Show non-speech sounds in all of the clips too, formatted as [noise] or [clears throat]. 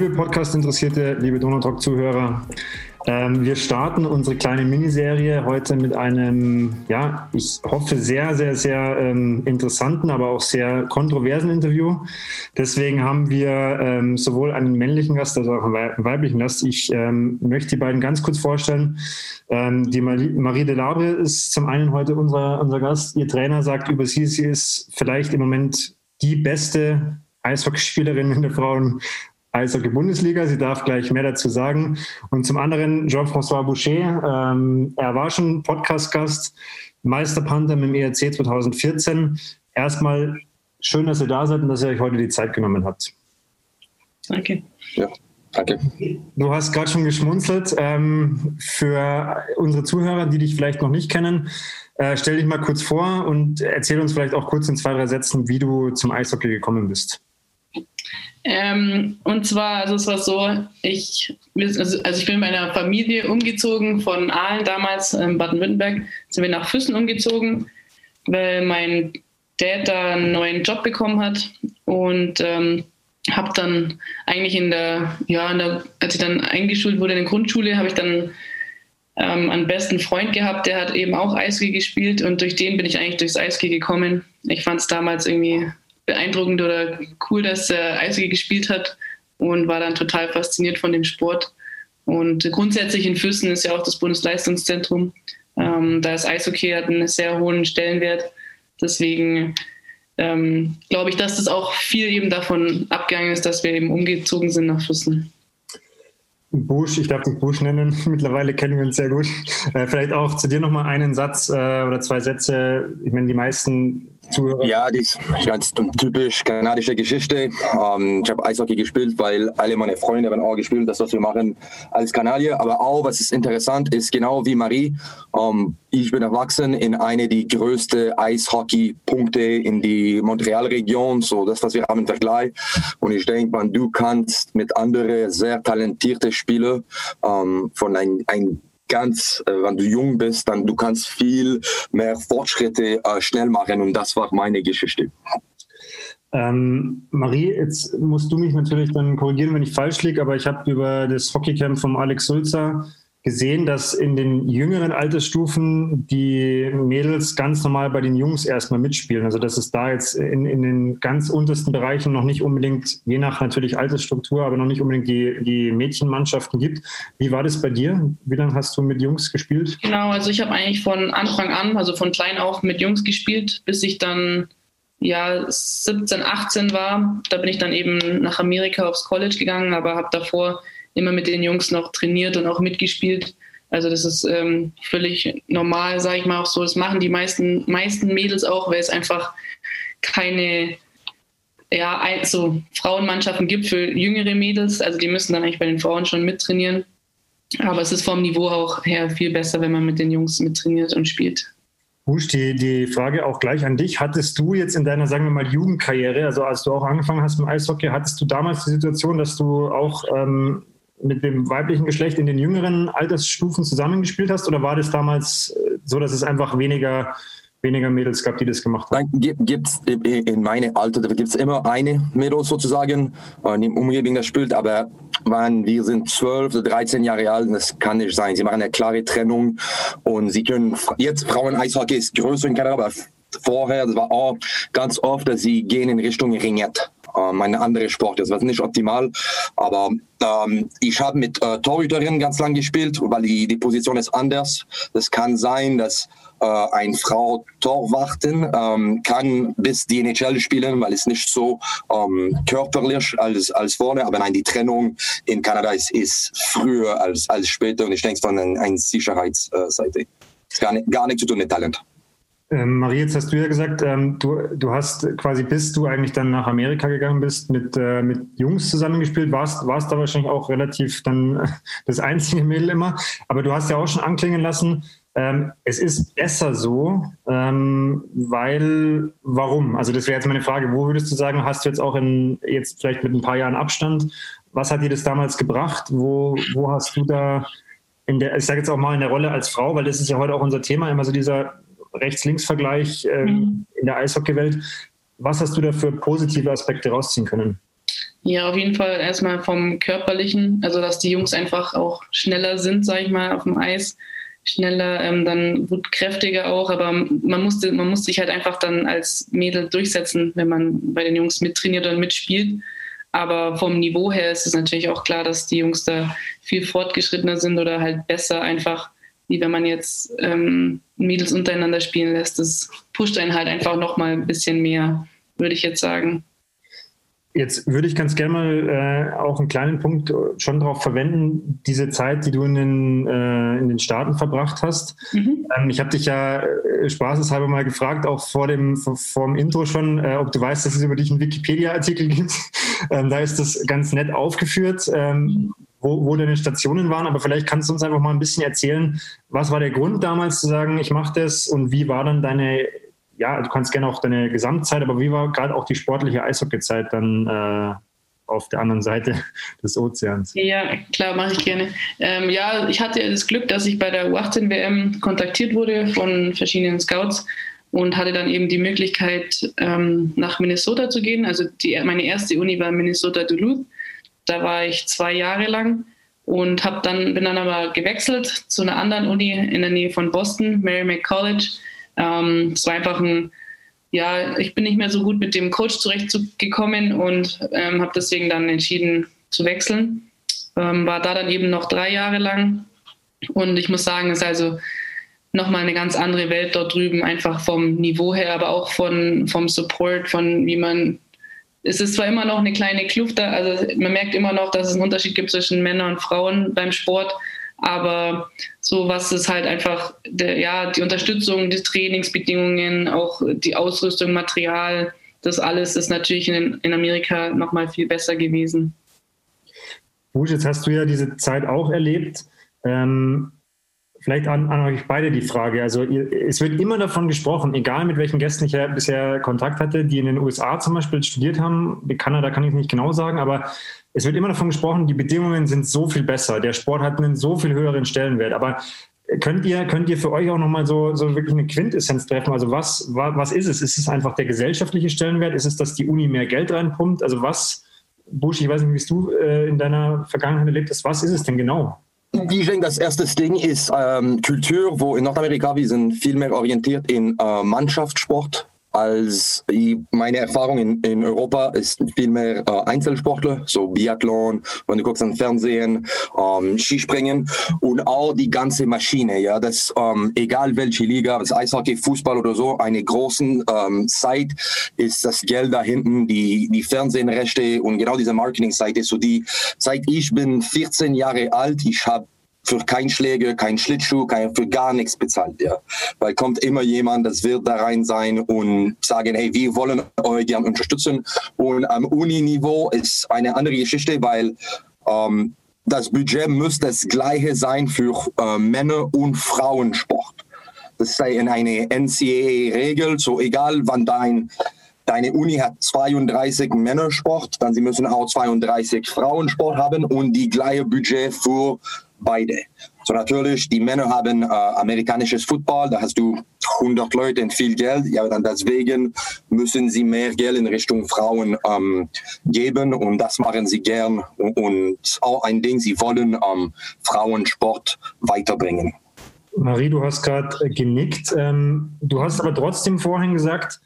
Liebe Podcast-Interessierte, liebe Donautalk-Zuhörer, ähm, wir starten unsere kleine Miniserie heute mit einem, ja, ich hoffe, sehr, sehr, sehr ähm, interessanten, aber auch sehr kontroversen Interview. Deswegen haben wir ähm, sowohl einen männlichen Gast als auch einen weiblichen Gast. Ich ähm, möchte die beiden ganz kurz vorstellen. Ähm, die Marie, Delabre ist zum einen heute unser, unser Gast. Ihr Trainer sagt über sie, sie ist vielleicht im Moment die beste Eishockeyspielerin in der Frauen Eishockey-Bundesliga. Sie darf gleich mehr dazu sagen. Und zum anderen Jean-François Boucher. Ähm, er war schon Podcast-Gast, Meisterpanther mit dem ERC 2014. Erstmal schön, dass ihr da seid und dass ihr euch heute die Zeit genommen habt. Danke. Ja. Danke. Du hast gerade schon geschmunzelt. Ähm, für unsere Zuhörer, die dich vielleicht noch nicht kennen, äh, stell dich mal kurz vor und erzähl uns vielleicht auch kurz in zwei, drei Sätzen, wie du zum Eishockey gekommen bist. Ähm, und zwar, also es war so, ich, also, also ich bin mit meiner Familie umgezogen von Aalen damals, in Baden-Württemberg, sind wir nach Füssen umgezogen, weil mein Dad da einen neuen Job bekommen hat und ähm, habe dann eigentlich in der, ja, in der, als ich dann eingeschult wurde in der Grundschule, habe ich dann ähm, einen besten Freund gehabt, der hat eben auch Eishockey gespielt und durch den bin ich eigentlich durchs Eishockey gekommen. Ich fand es damals irgendwie beeindruckend oder cool, dass er Eishockey gespielt hat und war dann total fasziniert von dem Sport. Und grundsätzlich in Füssen ist ja auch das Bundesleistungszentrum. Ähm, da ist Eishockey hat einen sehr hohen Stellenwert. Deswegen ähm, glaube ich, dass das auch viel eben davon abgegangen ist, dass wir eben umgezogen sind nach Füssen. Bush, ich darf dich Bush nennen, [laughs] mittlerweile kennen wir uns sehr gut. Äh, vielleicht auch zu dir nochmal einen Satz äh, oder zwei Sätze. Ich meine, die meisten Zuhörer. Ja, das ist ganz typisch kanadische Geschichte. Ähm, ich habe Eishockey gespielt, weil alle meine Freunde haben auch gespielt, das, was wir machen als Kanadier. Aber auch, was ist interessant ist, genau wie Marie, ähm, ich bin erwachsen in eine der größten Eishockey-Punkte in die Montreal-Region, so das, was wir haben im Vergleich. Und ich denke, man, du kannst mit anderen sehr talentierten Spielern ähm, von ein, ein ganz, äh, wenn du jung bist, dann du kannst viel mehr Fortschritte äh, schnell machen und das war meine Geschichte. Ähm, Marie, jetzt musst du mich natürlich dann korrigieren, wenn ich falsch liege, aber ich habe über das Hockeycamp von Alex Sulzer gesehen, dass in den jüngeren Altersstufen die Mädels ganz normal bei den Jungs erstmal mitspielen. Also dass es da jetzt in, in den ganz untersten Bereichen noch nicht unbedingt, je nach natürlich Altersstruktur, aber noch nicht unbedingt die, die Mädchenmannschaften gibt. Wie war das bei dir? Wie lange hast du mit Jungs gespielt? Genau, also ich habe eigentlich von Anfang an, also von klein auf mit Jungs gespielt, bis ich dann ja 17, 18 war. Da bin ich dann eben nach Amerika aufs College gegangen, aber habe davor immer mit den Jungs noch trainiert und auch mitgespielt. Also das ist ähm, völlig normal, sage ich mal auch so. Das machen die meisten, meisten Mädels auch, weil es einfach keine ja, so Frauenmannschaften gibt für jüngere Mädels. Also die müssen dann eigentlich bei den Frauen schon mittrainieren. Aber es ist vom Niveau auch her viel besser, wenn man mit den Jungs mittrainiert und spielt. Busch, die, die Frage auch gleich an dich. Hattest du jetzt in deiner, sagen wir mal, Jugendkarriere, also als du auch angefangen hast mit Eishockey, hattest du damals die Situation, dass du auch ähm, mit dem weiblichen Geschlecht in den jüngeren Altersstufen zusammengespielt hast? Oder war das damals äh, so, dass es einfach weniger, weniger Mädels gab, die das gemacht haben? Nein, gibt es in meinem Alter, gibt es immer eine Mädel sozusagen, die im Umgebung das spielt, aber wenn wir sind 12 oder 13 Jahre alt, das kann nicht sein. Sie machen eine klare Trennung und sie können, jetzt Frauen-Eishockey ist größer in Kanada, aber vorher, das war auch ganz oft, dass sie gehen in Richtung Ringette ähm, eine andere Sport. Das war nicht optimal, aber ähm, ich habe mit äh, Torhüterin ganz lang gespielt, weil die, die Position ist anders. Das kann sein, dass äh, eine Frau Torwarten ähm, kann bis die NHL spielen, weil es nicht so ähm, körperlich als, als vorne, aber nein, die Trennung in Kanada ist, ist früher als, als später und ich denke von einer ein Sicherheitsseite. Das gar nicht, gar nicht zu tun mit Talent. Ähm, Marie, jetzt hast du ja gesagt, ähm, du, du hast quasi, bis du eigentlich dann nach Amerika gegangen bist, mit, äh, mit Jungs zusammengespielt, warst, warst da wahrscheinlich auch relativ dann [laughs] das einzige Mädel immer. Aber du hast ja auch schon anklingen lassen, ähm, es ist besser so, ähm, weil, warum? Also das wäre jetzt meine Frage, wo würdest du sagen, hast du jetzt auch in, jetzt vielleicht mit ein paar Jahren Abstand, was hat dir das damals gebracht? Wo, wo hast du da in der, ich sage jetzt auch mal in der Rolle als Frau, weil das ist ja heute auch unser Thema, immer so dieser Rechts-Links-Vergleich äh, mhm. in der Eishockeywelt. Was hast du da für positive Aspekte rausziehen können? Ja, auf jeden Fall erstmal vom Körperlichen, also dass die Jungs einfach auch schneller sind, sage ich mal, auf dem Eis. Schneller, ähm, dann gut kräftiger auch, aber man musste, man muss sich halt einfach dann als Mädel durchsetzen, wenn man bei den Jungs mittrainiert und mitspielt. Aber vom Niveau her ist es natürlich auch klar, dass die Jungs da viel fortgeschrittener sind oder halt besser einfach, wie wenn man jetzt ähm, Mädels untereinander spielen lässt. Das pusht einen halt einfach nochmal ein bisschen mehr, würde ich jetzt sagen. Jetzt würde ich ganz gerne mal äh, auch einen kleinen Punkt schon darauf verwenden, diese Zeit, die du in den, äh, in den Staaten verbracht hast. Mhm. Ähm, ich habe dich ja äh, spaßeshalber mal gefragt, auch vor dem, vor, dem Intro schon, äh, ob du weißt, dass es über dich einen Wikipedia-Artikel gibt. [laughs] Ähm, da ist das ganz nett aufgeführt, ähm, wo, wo deine Stationen waren. Aber vielleicht kannst du uns einfach mal ein bisschen erzählen, was war der Grund damals zu sagen, ich mache das und wie war dann deine ja, du kannst gerne auch deine Gesamtzeit, aber wie war gerade auch die sportliche Eishockeyzeit dann äh, auf der anderen Seite [laughs] des Ozeans? Ja, klar, mache ich gerne. Ähm, ja, ich hatte das Glück, dass ich bei der U18-WM kontaktiert wurde von verschiedenen Scouts und hatte dann eben die Möglichkeit, ähm, nach Minnesota zu gehen. Also die, meine erste Uni war Minnesota Duluth. Da war ich zwei Jahre lang und hab dann, bin dann aber gewechselt zu einer anderen Uni in der Nähe von Boston, Merrimack College ähm, es war einfach ein, ja, ich bin nicht mehr so gut mit dem Coach zurechtgekommen und ähm, habe deswegen dann entschieden zu wechseln. Ähm, war da dann eben noch drei Jahre lang und ich muss sagen, es ist also nochmal eine ganz andere Welt dort drüben, einfach vom Niveau her, aber auch von, vom Support, von wie man es ist zwar immer noch eine kleine Kluft also man merkt immer noch, dass es einen Unterschied gibt zwischen Männern und Frauen beim Sport, aber so was ist halt einfach, der, ja, die Unterstützung, die Trainingsbedingungen, auch die Ausrüstung, Material, das alles ist natürlich in, in Amerika nochmal viel besser gewesen. Busch, jetzt hast du ja diese Zeit auch erlebt. Ähm, vielleicht an, an, euch beide die Frage. Also ihr, es wird immer davon gesprochen, egal mit welchen Gästen ich ja bisher Kontakt hatte, die in den USA zum Beispiel studiert haben, in Kanada kann ich nicht genau sagen, aber es wird immer davon gesprochen, die Bedingungen sind so viel besser, der Sport hat einen so viel höheren Stellenwert. Aber könnt ihr, könnt ihr für euch auch nochmal so, so wirklich eine Quintessenz treffen? Also was, was ist es? Ist es einfach der gesellschaftliche Stellenwert? Ist es, dass die Uni mehr Geld reinpumpt? Also was, Busch, ich weiß nicht, wie du äh, in deiner Vergangenheit erlebt hast, was ist es denn genau? Denke, das erste Ding ist ähm, Kultur, wo in Nordamerika wir sind viel mehr orientiert in äh, Mannschaftssport als meine Erfahrung in, in Europa ist viel mehr äh, Einzelsportler, so Biathlon, wenn du guckst an Fernsehen, ähm, Skispringen und auch die ganze Maschine, ja, das ähm, egal welche Liga, das Eishockey, Fußball oder so, eine großen ähm, Zeit ist das Geld da hinten, die die Fernsehrechte und genau diese Marketing-Seite, so die seit ich bin 14 Jahre alt, ich habe für kein Schläger, kein Schlittschuh, kein, für gar nichts bezahlt. Ja. Weil kommt immer jemand, das wird da rein sein und sagen, hey, wir wollen euch gern unterstützen. Und am Uni-Niveau ist eine andere Geschichte, weil ähm, das Budget muss das gleiche sein für äh, Männer- und Frauensport. Das ist eine NCAA-Regel, so egal wann dein deine Uni hat 32 Männersport, dann sie müssen auch 32 Frauensport haben und die gleiche Budget für beide. So natürlich, die Männer haben äh, amerikanisches Football, da hast du 100 Leute und viel Geld. Ja, dann deswegen müssen sie mehr Geld in Richtung Frauen ähm, geben und das machen sie gern. Und, und auch ein Ding, sie wollen ähm, Frauensport weiterbringen. Marie, du hast gerade äh, genickt. Ähm, du hast aber trotzdem vorhin gesagt,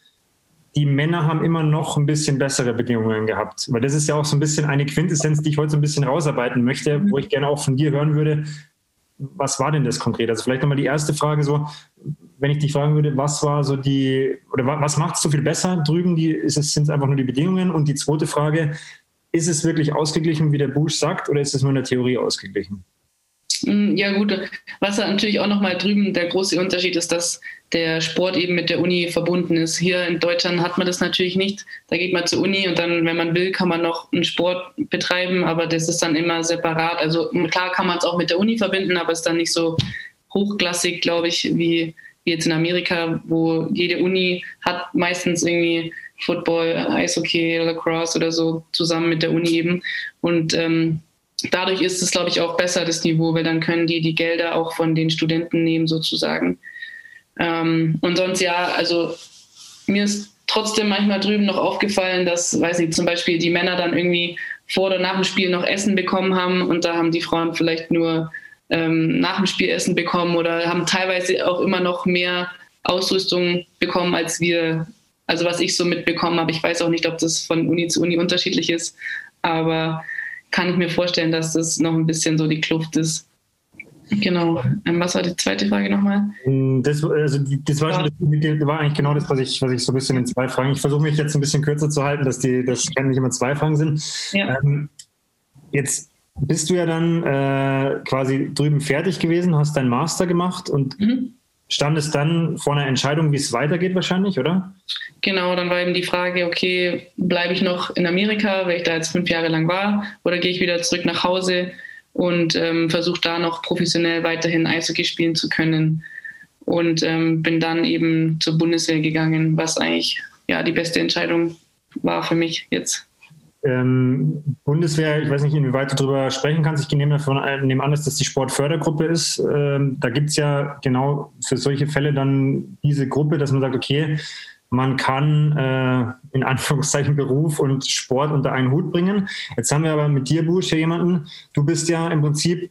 die Männer haben immer noch ein bisschen bessere Bedingungen gehabt. Weil das ist ja auch so ein bisschen eine Quintessenz, die ich heute so ein bisschen rausarbeiten möchte, wo ich gerne auch von dir hören würde. Was war denn das konkret? Also vielleicht nochmal die erste Frage so, wenn ich dich fragen würde, was war so die, oder was macht es so viel besser drüben? Die, ist es, sind es einfach nur die Bedingungen? Und die zweite Frage, ist es wirklich ausgeglichen, wie der Bush sagt, oder ist es nur in der Theorie ausgeglichen? Mm, ja, gut. Was natürlich auch nochmal drüben der große Unterschied ist, dass der Sport eben mit der Uni verbunden ist. Hier in Deutschland hat man das natürlich nicht. Da geht man zur Uni und dann, wenn man will, kann man noch einen Sport betreiben, aber das ist dann immer separat. Also klar kann man es auch mit der Uni verbinden, aber es ist dann nicht so hochklassig, glaube ich, wie jetzt in Amerika, wo jede Uni hat meistens irgendwie Football, Eishockey, Lacrosse oder so zusammen mit der Uni eben. Und ähm, dadurch ist es, glaube ich, auch besser, das Niveau, weil dann können die die Gelder auch von den Studenten nehmen, sozusagen. Ähm, und sonst ja, also mir ist trotzdem manchmal drüben noch aufgefallen, dass, weiß nicht, zum Beispiel die Männer dann irgendwie vor oder nach dem Spiel noch Essen bekommen haben und da haben die Frauen vielleicht nur ähm, nach dem Spiel Essen bekommen oder haben teilweise auch immer noch mehr Ausrüstung bekommen als wir. Also was ich so mitbekommen habe. Ich weiß auch nicht, ob das von Uni zu Uni unterschiedlich ist, aber kann ich mir vorstellen, dass das noch ein bisschen so die Kluft ist. Genau. Ähm, was war die zweite Frage nochmal? Mm, das, also das, war, das, war, eigentlich genau das, was ich, was ich so ein bisschen in zwei Fragen. Ich versuche mich jetzt ein bisschen kürzer zu halten, dass die, das nicht immer zwei Fragen sind. Ja. Ähm, jetzt bist du ja dann äh, quasi drüben fertig gewesen, hast deinen Master gemacht und mhm. Standest dann vor einer Entscheidung, wie es weitergeht wahrscheinlich, oder? Genau, dann war eben die Frage, okay, bleibe ich noch in Amerika, weil ich da jetzt fünf Jahre lang war, oder gehe ich wieder zurück nach Hause und ähm, versuche da noch professionell weiterhin Eishockey spielen zu können. Und ähm, bin dann eben zur Bundeswehr gegangen, was eigentlich ja die beste Entscheidung war für mich jetzt. Ähm, Bundeswehr, ich weiß nicht, inwieweit du darüber sprechen kannst. Ich nehme, davon, nehme an, dass das die Sportfördergruppe ist. Ähm, da gibt es ja genau für solche Fälle dann diese Gruppe, dass man sagt, okay, man kann äh, in Anführungszeichen Beruf und Sport unter einen Hut bringen. Jetzt haben wir aber mit dir, Busch, hier jemanden, du bist ja im Prinzip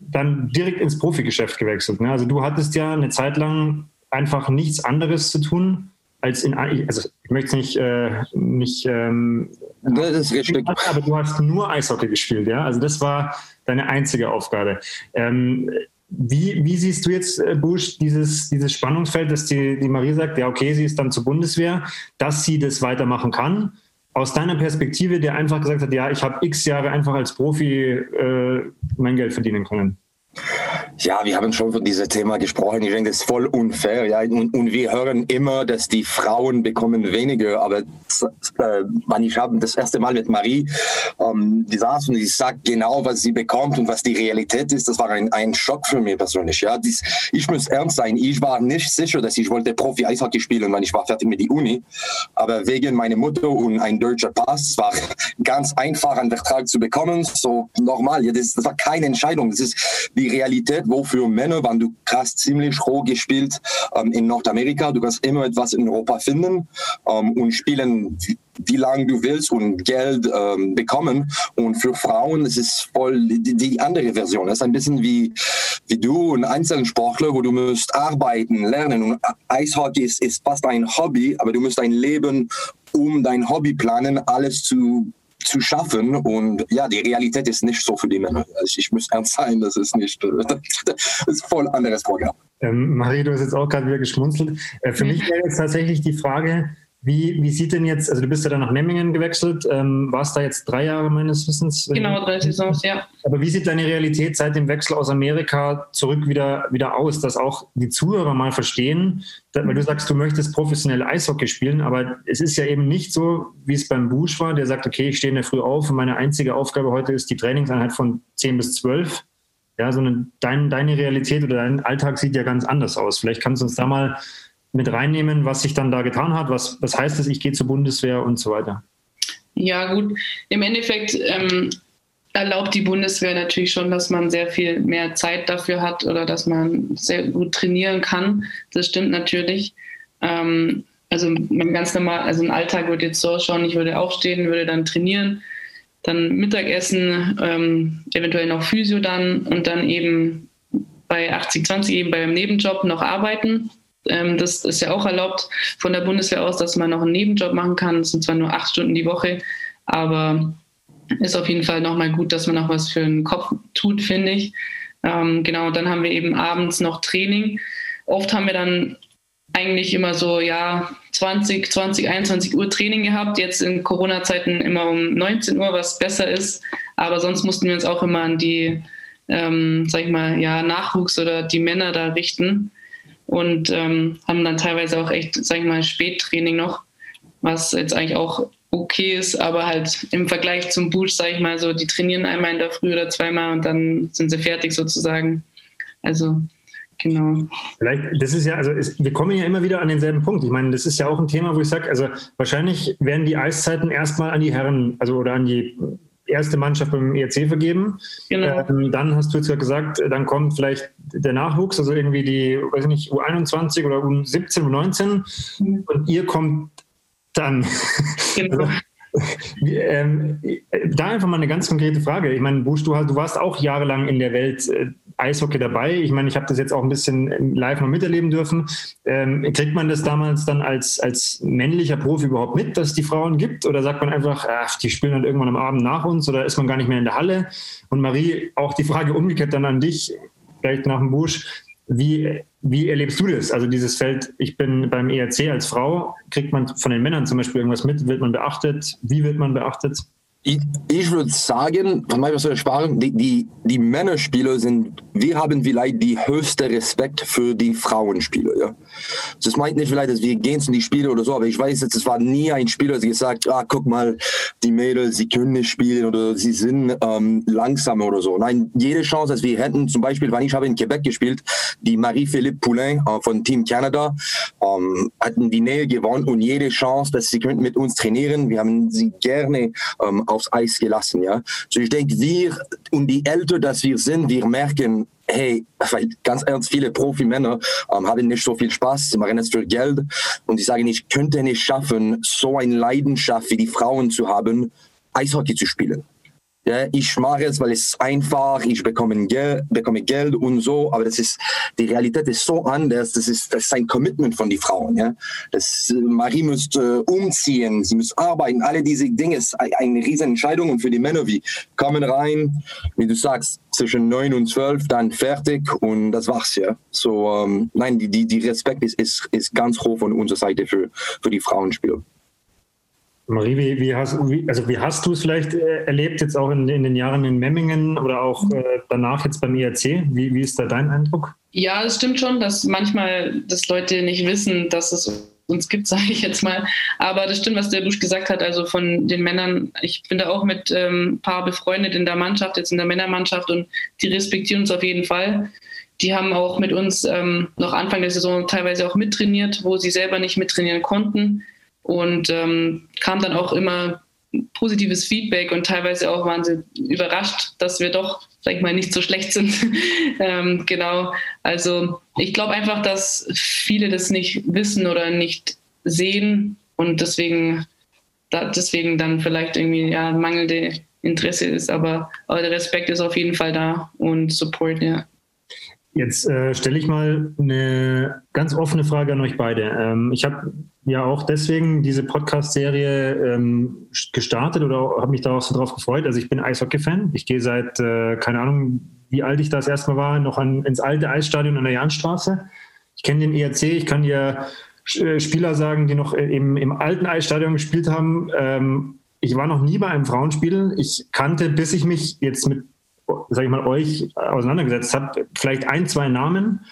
dann direkt ins Profigeschäft gewechselt. Ne? Also du hattest ja eine Zeit lang einfach nichts anderes zu tun, als in, also ich möchte es nicht, äh, nicht ähm, das ist richtig. aber du hast nur Eishockey gespielt, ja? Also das war deine einzige Aufgabe. Ähm, wie, wie, siehst du jetzt, äh, Busch, dieses, dieses Spannungsfeld, dass die, die Marie sagt, ja, okay, sie ist dann zur Bundeswehr, dass sie das weitermachen kann? Aus deiner Perspektive, der einfach gesagt hat, ja, ich habe x Jahre einfach als Profi äh, mein Geld verdienen können. Ja, wir haben schon von diesem Thema gesprochen. Ich denke, das ist voll unfair. Ja? Und, und wir hören immer, dass die Frauen bekommen weniger. Aber äh, ich habe das erste Mal mit Marie, ähm, die saß und sie sagt genau, was sie bekommt und was die Realität ist, das war ein, ein Schock für mich persönlich. Ja? Dies, ich muss ernst sein. Ich war nicht sicher, dass ich wollte Profi-Eishockey spielen, wenn ich war fertig mit der Uni. Aber wegen meiner Mutter und ein deutscher Pass war ganz einfach, einen Vertrag zu bekommen. So normal. Ja, das, das war keine Entscheidung. Das ist die Realität wofür Männer, wenn du hast ziemlich roh gespielt ähm, in Nordamerika, du kannst immer etwas in Europa finden ähm, und spielen wie, wie lange du willst und Geld ähm, bekommen. Und für Frauen ist es voll die, die andere Version. Das ist ein bisschen wie, wie du, ein Einzelsportler, wo du musst arbeiten, lernen. Und Eishockey ist, ist fast ein Hobby, aber du musst dein Leben um dein Hobby planen, alles zu zu schaffen. Und ja, die Realität ist nicht so für die Männer. Also ich muss ernst sein, das ist nicht, [laughs] das ist voll anderes Programm. Ähm, Marie, du hast jetzt auch gerade wieder geschmunzelt. Äh, für mich wäre jetzt tatsächlich die Frage, wie, wie sieht denn jetzt, also du bist ja dann nach Memmingen gewechselt, ähm, warst da jetzt drei Jahre meines Wissens? Genau, drei Saisons, ja. Aber wie sieht deine Realität seit dem Wechsel aus Amerika zurück wieder, wieder aus, dass auch die Zuhörer mal verstehen, dass, weil du sagst, du möchtest professionell Eishockey spielen, aber es ist ja eben nicht so, wie es beim Busch war, der sagt, okay, ich stehe in der Früh auf und meine einzige Aufgabe heute ist die Trainingseinheit von 10 bis 12. Ja, sondern dein, deine Realität oder dein Alltag sieht ja ganz anders aus. Vielleicht kannst du uns da mal mit reinnehmen, was sich dann da getan hat? Was, was heißt es, ich gehe zur Bundeswehr und so weiter? Ja, gut. Im Endeffekt ähm, erlaubt die Bundeswehr natürlich schon, dass man sehr viel mehr Zeit dafür hat oder dass man sehr gut trainieren kann. Das stimmt natürlich. Ähm, also mein ganz normal, also ein Alltag würde jetzt so ausschauen, ich würde aufstehen, würde dann trainieren, dann Mittagessen, ähm, eventuell noch Physio dann und dann eben bei 80-20 eben beim Nebenjob noch arbeiten das ist ja auch erlaubt von der Bundeswehr aus, dass man noch einen Nebenjob machen kann. Das sind zwar nur acht Stunden die Woche, aber ist auf jeden Fall nochmal gut, dass man noch was für den Kopf tut, finde ich. Ähm, genau, dann haben wir eben abends noch Training. Oft haben wir dann eigentlich immer so, ja, 20, 20, 21 Uhr Training gehabt. Jetzt in Corona-Zeiten immer um 19 Uhr, was besser ist. Aber sonst mussten wir uns auch immer an die, ähm, sag ich mal, ja, Nachwuchs oder die Männer da richten und ähm, haben dann teilweise auch echt, sag ich mal, Spättraining noch, was jetzt eigentlich auch okay ist, aber halt im Vergleich zum Busch, sag ich mal so, die trainieren einmal in der Früh oder zweimal und dann sind sie fertig sozusagen. Also Genau. Vielleicht, das ist ja, also ist, wir kommen ja immer wieder an denselben Punkt. Ich meine, das ist ja auch ein Thema, wo ich sage, also wahrscheinlich werden die Eiszeiten erstmal an die Herren, also oder an die erste Mannschaft beim ERC vergeben. Genau. Ähm, dann hast du jetzt ja gesagt, dann kommt vielleicht der Nachwuchs, also irgendwie die, weiß ich nicht, U21 oder U17, U19 mhm. und ihr kommt Dann. Genau. [laughs] ähm, da einfach mal eine ganz konkrete Frage. Ich meine, Busch, du, du warst auch jahrelang in der Welt äh, Eishockey dabei. Ich meine, ich habe das jetzt auch ein bisschen live noch miterleben dürfen. Ähm, kriegt man das damals dann als, als männlicher Profi überhaupt mit, dass es die Frauen gibt? Oder sagt man einfach, ach, die spielen dann irgendwann am Abend nach uns oder ist man gar nicht mehr in der Halle? Und Marie, auch die Frage umgekehrt dann an dich, vielleicht nach dem Busch. Wie, wie erlebst du das? Also dieses Feld, ich bin beim ERC als Frau, kriegt man von den Männern zum Beispiel irgendwas mit? Wird man beachtet? Wie wird man beachtet? Ich, ich würde sagen, von meiner Erfahrung, die, die, die Männerspieler sind, wir haben vielleicht die höchste Respekt für die Frauenspieler. Ja? Das meint nicht vielleicht, dass wir gehen zu die Spiele oder so, aber ich weiß jetzt, es war nie ein Spieler, der gesagt ah, guck mal, die Mädels, sie können nicht spielen oder sie sind ähm, langsam oder so. Nein, jede Chance, dass wir hätten, zum Beispiel, wenn ich habe in Quebec gespielt, die Marie-Philippe Poulain äh, von Team Canada, ähm, hatten die Nähe gewonnen und jede Chance, dass sie könnten mit uns trainieren. Wir haben sie gerne ähm, aufs Eis gelassen. Ja? So ich denke, wir und die älter, dass wir sind, wir merken, hey, weil ganz ernst, viele Profimänner ähm, haben nicht so viel Spaß, sie machen es für Geld und die sagen, ich könnte nicht schaffen, so eine Leidenschaft wie die Frauen zu haben, Eishockey zu spielen. Ja, ich mache es, weil es einfach, ich bekomme Geld, bekomme Geld und so, aber das ist, die Realität ist so anders, das ist, das ist ein Commitment von den Frauen. Ja? Das, Marie müsste umziehen, sie muss arbeiten, alle diese Dinge ist eine riesen Entscheidung und für die Männer, wie kommen rein, wie du sagst, zwischen neun und zwölf, dann fertig und das war's ja. So, ähm, nein, die, die, die Respekt ist, ist, ist ganz hoch von unserer Seite für, für die Frauenspieler. Marie, wie, wie, hast, wie, also wie hast du es vielleicht äh, erlebt, jetzt auch in, in, den Jahren in Memmingen oder auch äh, danach jetzt beim IRC? Wie, wie ist da dein Eindruck? Ja, es stimmt schon, dass manchmal das Leute nicht wissen, dass es uns gibt, [laughs] sage ich jetzt mal. Aber das stimmt, was der Busch gesagt hat, also von den Männern. Ich bin da auch mit ähm, ein paar befreundet in der Mannschaft, jetzt in der Männermannschaft und die respektieren uns auf jeden Fall. Die haben auch mit uns ähm, noch Anfang der Saison teilweise auch mittrainiert, wo sie selber nicht mittrainieren konnten und ähm, kam dann auch immer positives Feedback und teilweise auch waren sie überrascht, dass wir doch, sag ich mal, nicht so schlecht sind. [laughs] ähm, genau. Also ich glaube einfach, dass viele das nicht wissen oder nicht sehen und deswegen, da, deswegen dann vielleicht irgendwie ja mangelnde Interesse ist, aber, aber der Respekt ist auf jeden Fall da und Support, ja. Jetzt äh, stelle ich mal eine ganz offene Frage an euch beide. Ähm, ich habe ja auch deswegen diese Podcast-Serie ähm, gestartet oder habe mich da auch so drauf gefreut. Also ich bin Eishockey-Fan. Ich gehe seit, äh, keine Ahnung, wie alt ich das erstmal war, noch an, ins alte Eisstadion an der Jahnstraße. Ich kenne den ERC, ich kann dir äh, Spieler sagen, die noch im, im alten Eisstadion gespielt haben. Ähm, ich war noch nie bei einem Frauenspiel. Ich kannte, bis ich mich jetzt mit sag ich mal, euch auseinandergesetzt habe, vielleicht ein, zwei Namen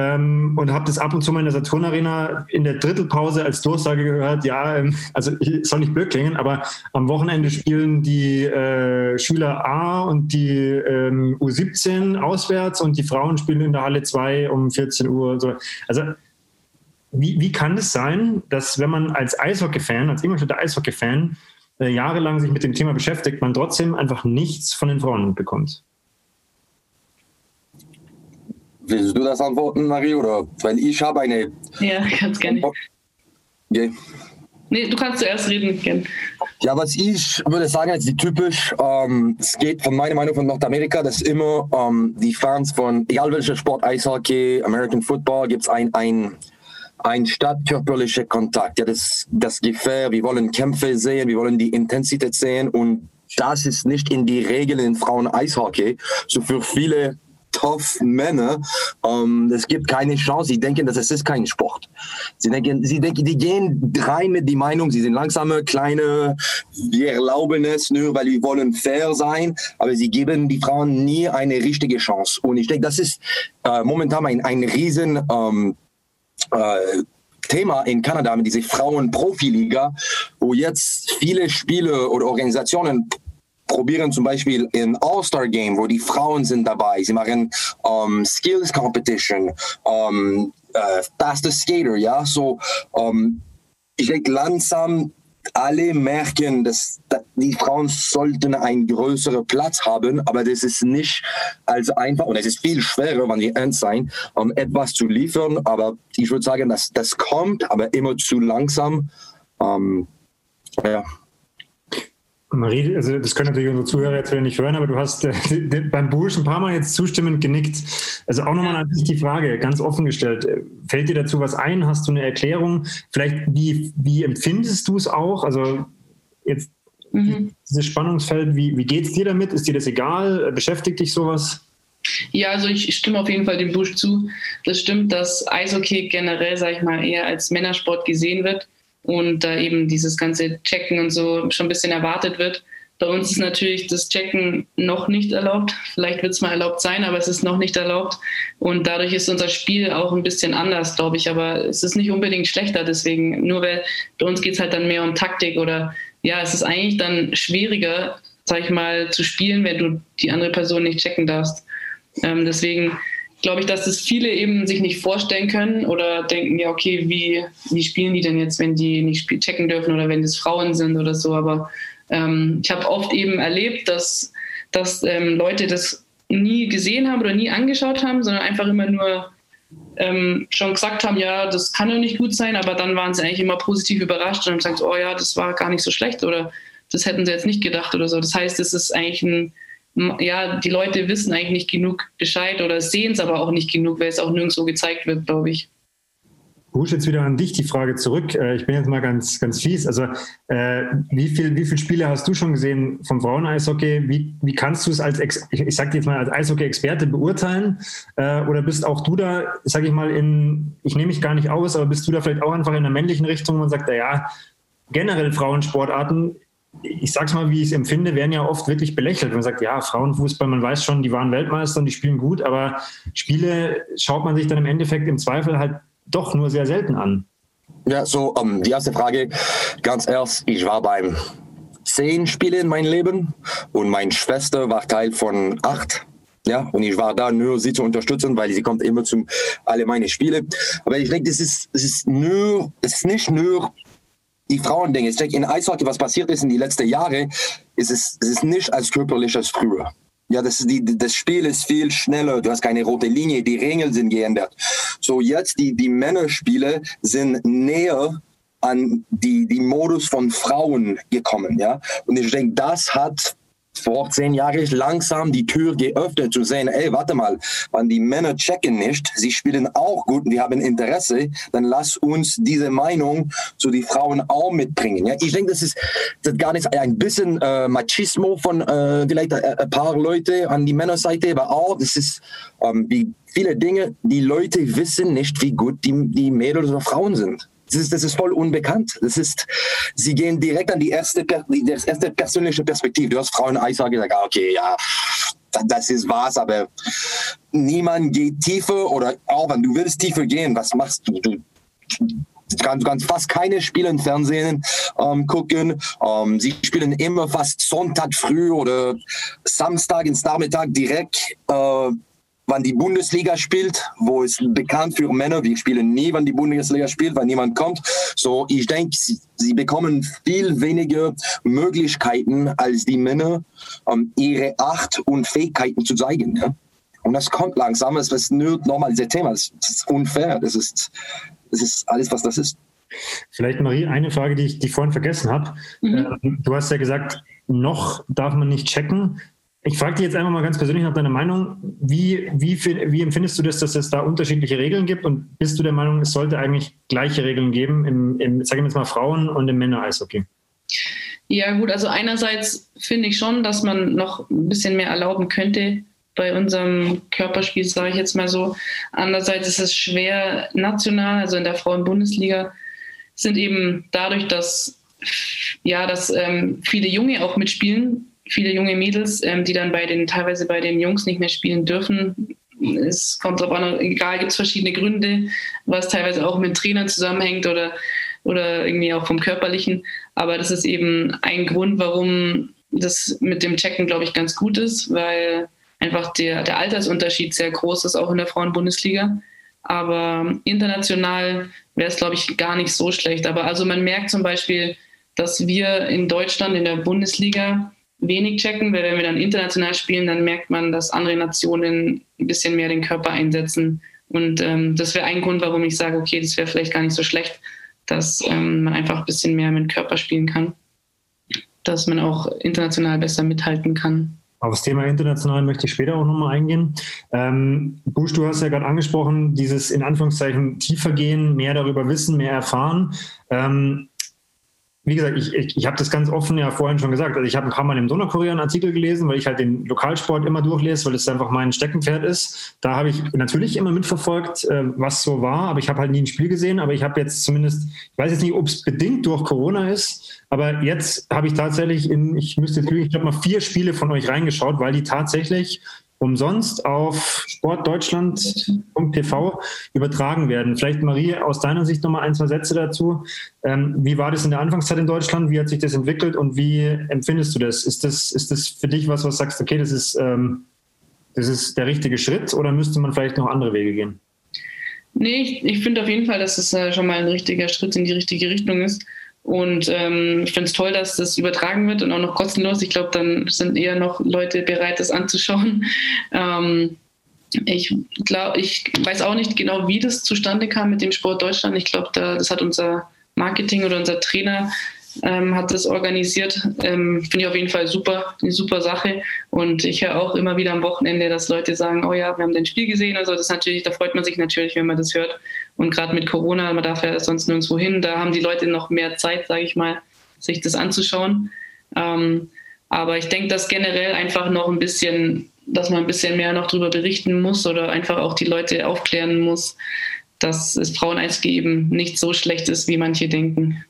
ähm, und habe das ab und zu mal in der Saturn Arena in der Drittelpause als Durchsage gehört, ja, ähm, also soll nicht blöd klingen, aber am Wochenende spielen die äh, Schüler A und die ähm, U17 auswärts und die Frauen spielen in der Halle 2 um 14 Uhr. So. Also wie, wie kann es sein, dass wenn man als Eishockey-Fan, als Ingolstädter Eishockey-Fan äh, jahrelang sich mit dem Thema beschäftigt, man trotzdem einfach nichts von den Frauen bekommt. Willst du das antworten, Marie? Oder weil ich habe eine. Ja, ganz gerne. Okay. Nee, du kannst zuerst reden, Ken. Ja, was ich würde sagen, ist die typisch, ähm, es geht von meiner Meinung von Nordamerika, dass immer ähm, die Fans von, egal welcher Sport, Eishockey, American Football, gibt es ein, ein ein stadtkörperlicher Kontakt. Ja, das, das Gefähr, wir wollen Kämpfe sehen, wir wollen die Intensität sehen und das ist nicht in die Regeln in Frauen-Eishockey. So für viele tough Männer, ähm, es gibt keine Chance. Sie denken, dass es ist kein Sport. Sie denken, sie denken, die gehen rein mit die Meinung, sie sind langsame, kleine, wir erlauben es nur, weil wir wollen fair sein, aber sie geben die Frauen nie eine richtige Chance. Und ich denke, das ist äh, momentan ein, ein riesen ähm, äh, Thema in Kanada mit dieser Frauen-Profiliga, wo jetzt viele Spiele oder Organisationen probieren zum Beispiel in All-Star-Game, wo die Frauen sind dabei. Sie machen um, ähm, Skills Competition, um, ähm, uh, Fastest Skater, ja. So, um, ähm, ich denke, langsam alle merken, dass, die Frauen sollten einen größeren Platz haben, aber das ist nicht als einfach und es ist viel schwerer, wenn wir ernst sein, um etwas zu liefern. Aber ich würde sagen, dass das kommt, aber immer zu langsam. Ähm, ja. Marie, also das können natürlich unsere Zuhörer jetzt wieder nicht hören, aber du hast äh, [laughs] beim Bursch ein paar Mal jetzt zustimmend genickt. Also auch nochmal an dich die Frage, ganz offen gestellt. Fällt dir dazu was ein? Hast du eine Erklärung? Vielleicht, wie, wie empfindest du es auch? Also jetzt mhm. dieses Spannungsfeld, wie, wie geht es dir damit? Ist dir das egal? Beschäftigt dich sowas? Ja, also ich stimme auf jeden Fall dem Busch zu. Das stimmt, dass Eishockey generell, sage ich mal, eher als Männersport gesehen wird und da eben dieses ganze Checken und so schon ein bisschen erwartet wird. Bei uns ist natürlich das Checken noch nicht erlaubt. Vielleicht wird es mal erlaubt sein, aber es ist noch nicht erlaubt. Und dadurch ist unser Spiel auch ein bisschen anders, glaube ich. Aber es ist nicht unbedingt schlechter. Deswegen, nur weil bei uns geht es halt dann mehr um Taktik oder ja, es ist eigentlich dann schwieriger, sag ich mal, zu spielen, wenn du die andere Person nicht checken darfst. Ähm, deswegen glaube ich, dass das viele eben sich nicht vorstellen können oder denken, ja, okay, wie, wie spielen die denn jetzt, wenn die nicht checken dürfen oder wenn das Frauen sind oder so. Aber ähm, ich habe oft eben erlebt, dass, dass ähm, Leute das nie gesehen haben oder nie angeschaut haben, sondern einfach immer nur ähm, schon gesagt haben, ja, das kann ja nicht gut sein, aber dann waren sie eigentlich immer positiv überrascht und haben gesagt, oh ja, das war gar nicht so schlecht oder das hätten sie jetzt nicht gedacht oder so. Das heißt, es ist eigentlich ein ja, die Leute wissen eigentlich nicht genug Bescheid oder sehen es aber auch nicht genug, weil es auch nirgendwo gezeigt wird, glaube ich. Busch, jetzt wieder an dich die Frage zurück. Äh, ich bin jetzt mal ganz, ganz fies. Also, äh, wie viele wie viel Spiele hast du schon gesehen vom Frauen-Eishockey? Wie, wie kannst du es als, Ex ich, ich sag jetzt mal, als Eishockey-Experte beurteilen? Äh, oder bist auch du da, sag ich mal, in, ich nehme mich gar nicht aus, aber bist du da vielleicht auch einfach in der männlichen Richtung und sagst, ja, generell Frauensportarten ich sag's mal, wie ich es empfinde, werden ja oft wirklich belächelt. Man sagt, ja, Frauenfußball, man weiß schon, die waren Weltmeister und die spielen gut, aber Spiele schaut man sich dann im Endeffekt im Zweifel halt doch nur sehr selten an. Ja, so um, ähm, die erste Frage, ganz erst, ich war beim zehn Spiele in meinem Leben und meine Schwester war Teil von acht. Ja, und ich war da nur sie zu unterstützen, weil sie kommt immer zu alle meine Spiele. Aber ich denke, das ist, das ist nur, es ist nicht nur die Frauendinge. Ich denke, in Eishockey, was passiert ist in den letzten Jahren, ist es, es ist nicht als körperlich als früher. Ja, das, die, das Spiel ist viel schneller. Du hast keine rote Linie. Die Regeln sind geändert. So jetzt die, die Männerspiele sind näher an die, die Modus von Frauen gekommen. Ja, und ich denke, das hat vor zehn Jahren langsam die Tür geöffnet zu sehen, ey, warte mal, wenn die Männer checken nicht, sie spielen auch gut und die haben Interesse, dann lass uns diese Meinung zu die Frauen auch mitbringen. Ja, ich denke, das ist, das gar nicht ein bisschen äh, Machismo von äh, vielleicht ein, ein paar Leute an die Männerseite, aber auch, das ist ähm, wie viele Dinge, die Leute wissen nicht, wie gut die, die Mädels oder Frauen sind. Das ist, das ist voll unbekannt. Das ist, sie gehen direkt an die erste, die erste persönliche Perspektive. Du hast Frauen Eishockey gesagt, ah, okay, ja, das ist was, aber niemand geht tiefer oder auch wenn du willst tiefer gehen, was machst du? Du, kannst, kannst fast keine Spiele im Fernsehen ähm, gucken. Ähm, sie spielen immer fast Sonntag früh oder Samstag ins Nachmittag direkt äh, wann die Bundesliga spielt, wo es bekannt für Männer, wir spielen nie, wann die Bundesliga spielt, weil niemand kommt. So, ich denke, sie, sie bekommen viel weniger Möglichkeiten als die Männer, um ihre Acht und Fähigkeiten zu zeigen. Ja? Und das kommt langsam, es ist nur nochmal dieses Thema, das ist unfair, das ist, das ist alles, was das ist. Vielleicht, Marie, eine Frage, die ich, die ich vorhin vergessen habe. Mhm. Ähm, du hast ja gesagt, noch darf man nicht checken. Ich frage dich jetzt einfach mal ganz persönlich nach deiner Meinung. Wie, wie, wie empfindest du das, dass es da unterschiedliche Regeln gibt? Und bist du der Meinung, es sollte eigentlich gleiche Regeln geben im, im sage ich jetzt mal, Frauen- und im Männer-Eishockey? Ja, gut, also einerseits finde ich schon, dass man noch ein bisschen mehr erlauben könnte bei unserem Körperspiel, sage ich jetzt mal so. Andererseits ist es schwer national, also in der Frauen-Bundesliga sind eben dadurch, dass ja, dass ähm, viele Junge auch mitspielen, viele junge Mädels, ähm, die dann bei den, teilweise bei den Jungs nicht mehr spielen dürfen. Es kommt darauf an, egal, gibt es verschiedene Gründe, was teilweise auch mit Trainern zusammenhängt oder, oder irgendwie auch vom Körperlichen. Aber das ist eben ein Grund, warum das mit dem Checken, glaube ich, ganz gut ist, weil einfach der, der Altersunterschied sehr groß ist, auch in der Frauenbundesliga. Aber international wäre es, glaube ich, gar nicht so schlecht. Aber also man merkt zum Beispiel, dass wir in Deutschland in der Bundesliga wenig checken, weil wenn wir dann international spielen, dann merkt man, dass andere Nationen ein bisschen mehr den Körper einsetzen. Und ähm, das wäre ein Grund, warum ich sage, okay, das wäre vielleicht gar nicht so schlecht, dass ähm, man einfach ein bisschen mehr mit dem Körper spielen kann, dass man auch international besser mithalten kann. Auf das Thema international möchte ich später auch nochmal eingehen. Ähm, Busch, du hast ja gerade angesprochen, dieses in Anführungszeichen tiefer gehen, mehr darüber wissen, mehr erfahren. Ähm, wie gesagt, ich, ich, ich habe das ganz offen ja vorhin schon gesagt. Also ich habe ein paar Mal im Donaukorea einen Artikel gelesen, weil ich halt den Lokalsport immer durchlese, weil es einfach mein Steckenpferd ist. Da habe ich natürlich immer mitverfolgt, äh, was so war, aber ich habe halt nie ein Spiel gesehen. Aber ich habe jetzt zumindest, ich weiß jetzt nicht, ob es bedingt durch Corona ist, aber jetzt habe ich tatsächlich in, ich müsste jetzt lügen, ich habe mal vier Spiele von euch reingeschaut, weil die tatsächlich umsonst auf sportdeutschland.tv übertragen werden. Vielleicht Marie, aus deiner Sicht nochmal ein, zwei Sätze dazu. Ähm, wie war das in der Anfangszeit in Deutschland? Wie hat sich das entwickelt und wie empfindest du das? Ist das, ist das für dich was, was sagst, okay, das ist, ähm, das ist der richtige Schritt oder müsste man vielleicht noch andere Wege gehen? Nee, ich, ich finde auf jeden Fall, dass es äh, schon mal ein richtiger Schritt in die richtige Richtung ist. Und ähm, ich finde es toll, dass das übertragen wird und auch noch kostenlos. Ich glaube, dann sind eher noch Leute bereit, das anzuschauen. [laughs] Ähm, ich glaube, ich weiß auch nicht genau, wie das zustande kam mit dem Sport Deutschland. Ich glaube, da, das hat unser Marketing oder unser Trainer ähm, hat das organisiert. Ähm, Finde ich auf jeden Fall super, eine super Sache. Und ich höre auch immer wieder am Wochenende, dass Leute sagen, oh ja, wir haben dein Spiel gesehen. Also das natürlich, da freut man sich natürlich, wenn man das hört. Und gerade mit Corona, man darf ja sonst nirgendwo hin, da haben die Leute noch mehr Zeit, sage ich mal, sich das anzuschauen. Ähm, aber ich denke, dass generell einfach noch ein bisschen, dass man ein bisschen mehr noch darüber berichten muss oder einfach auch die Leute aufklären muss, dass es Frauen-Eishockey eben nicht so schlecht ist, wie manche denken.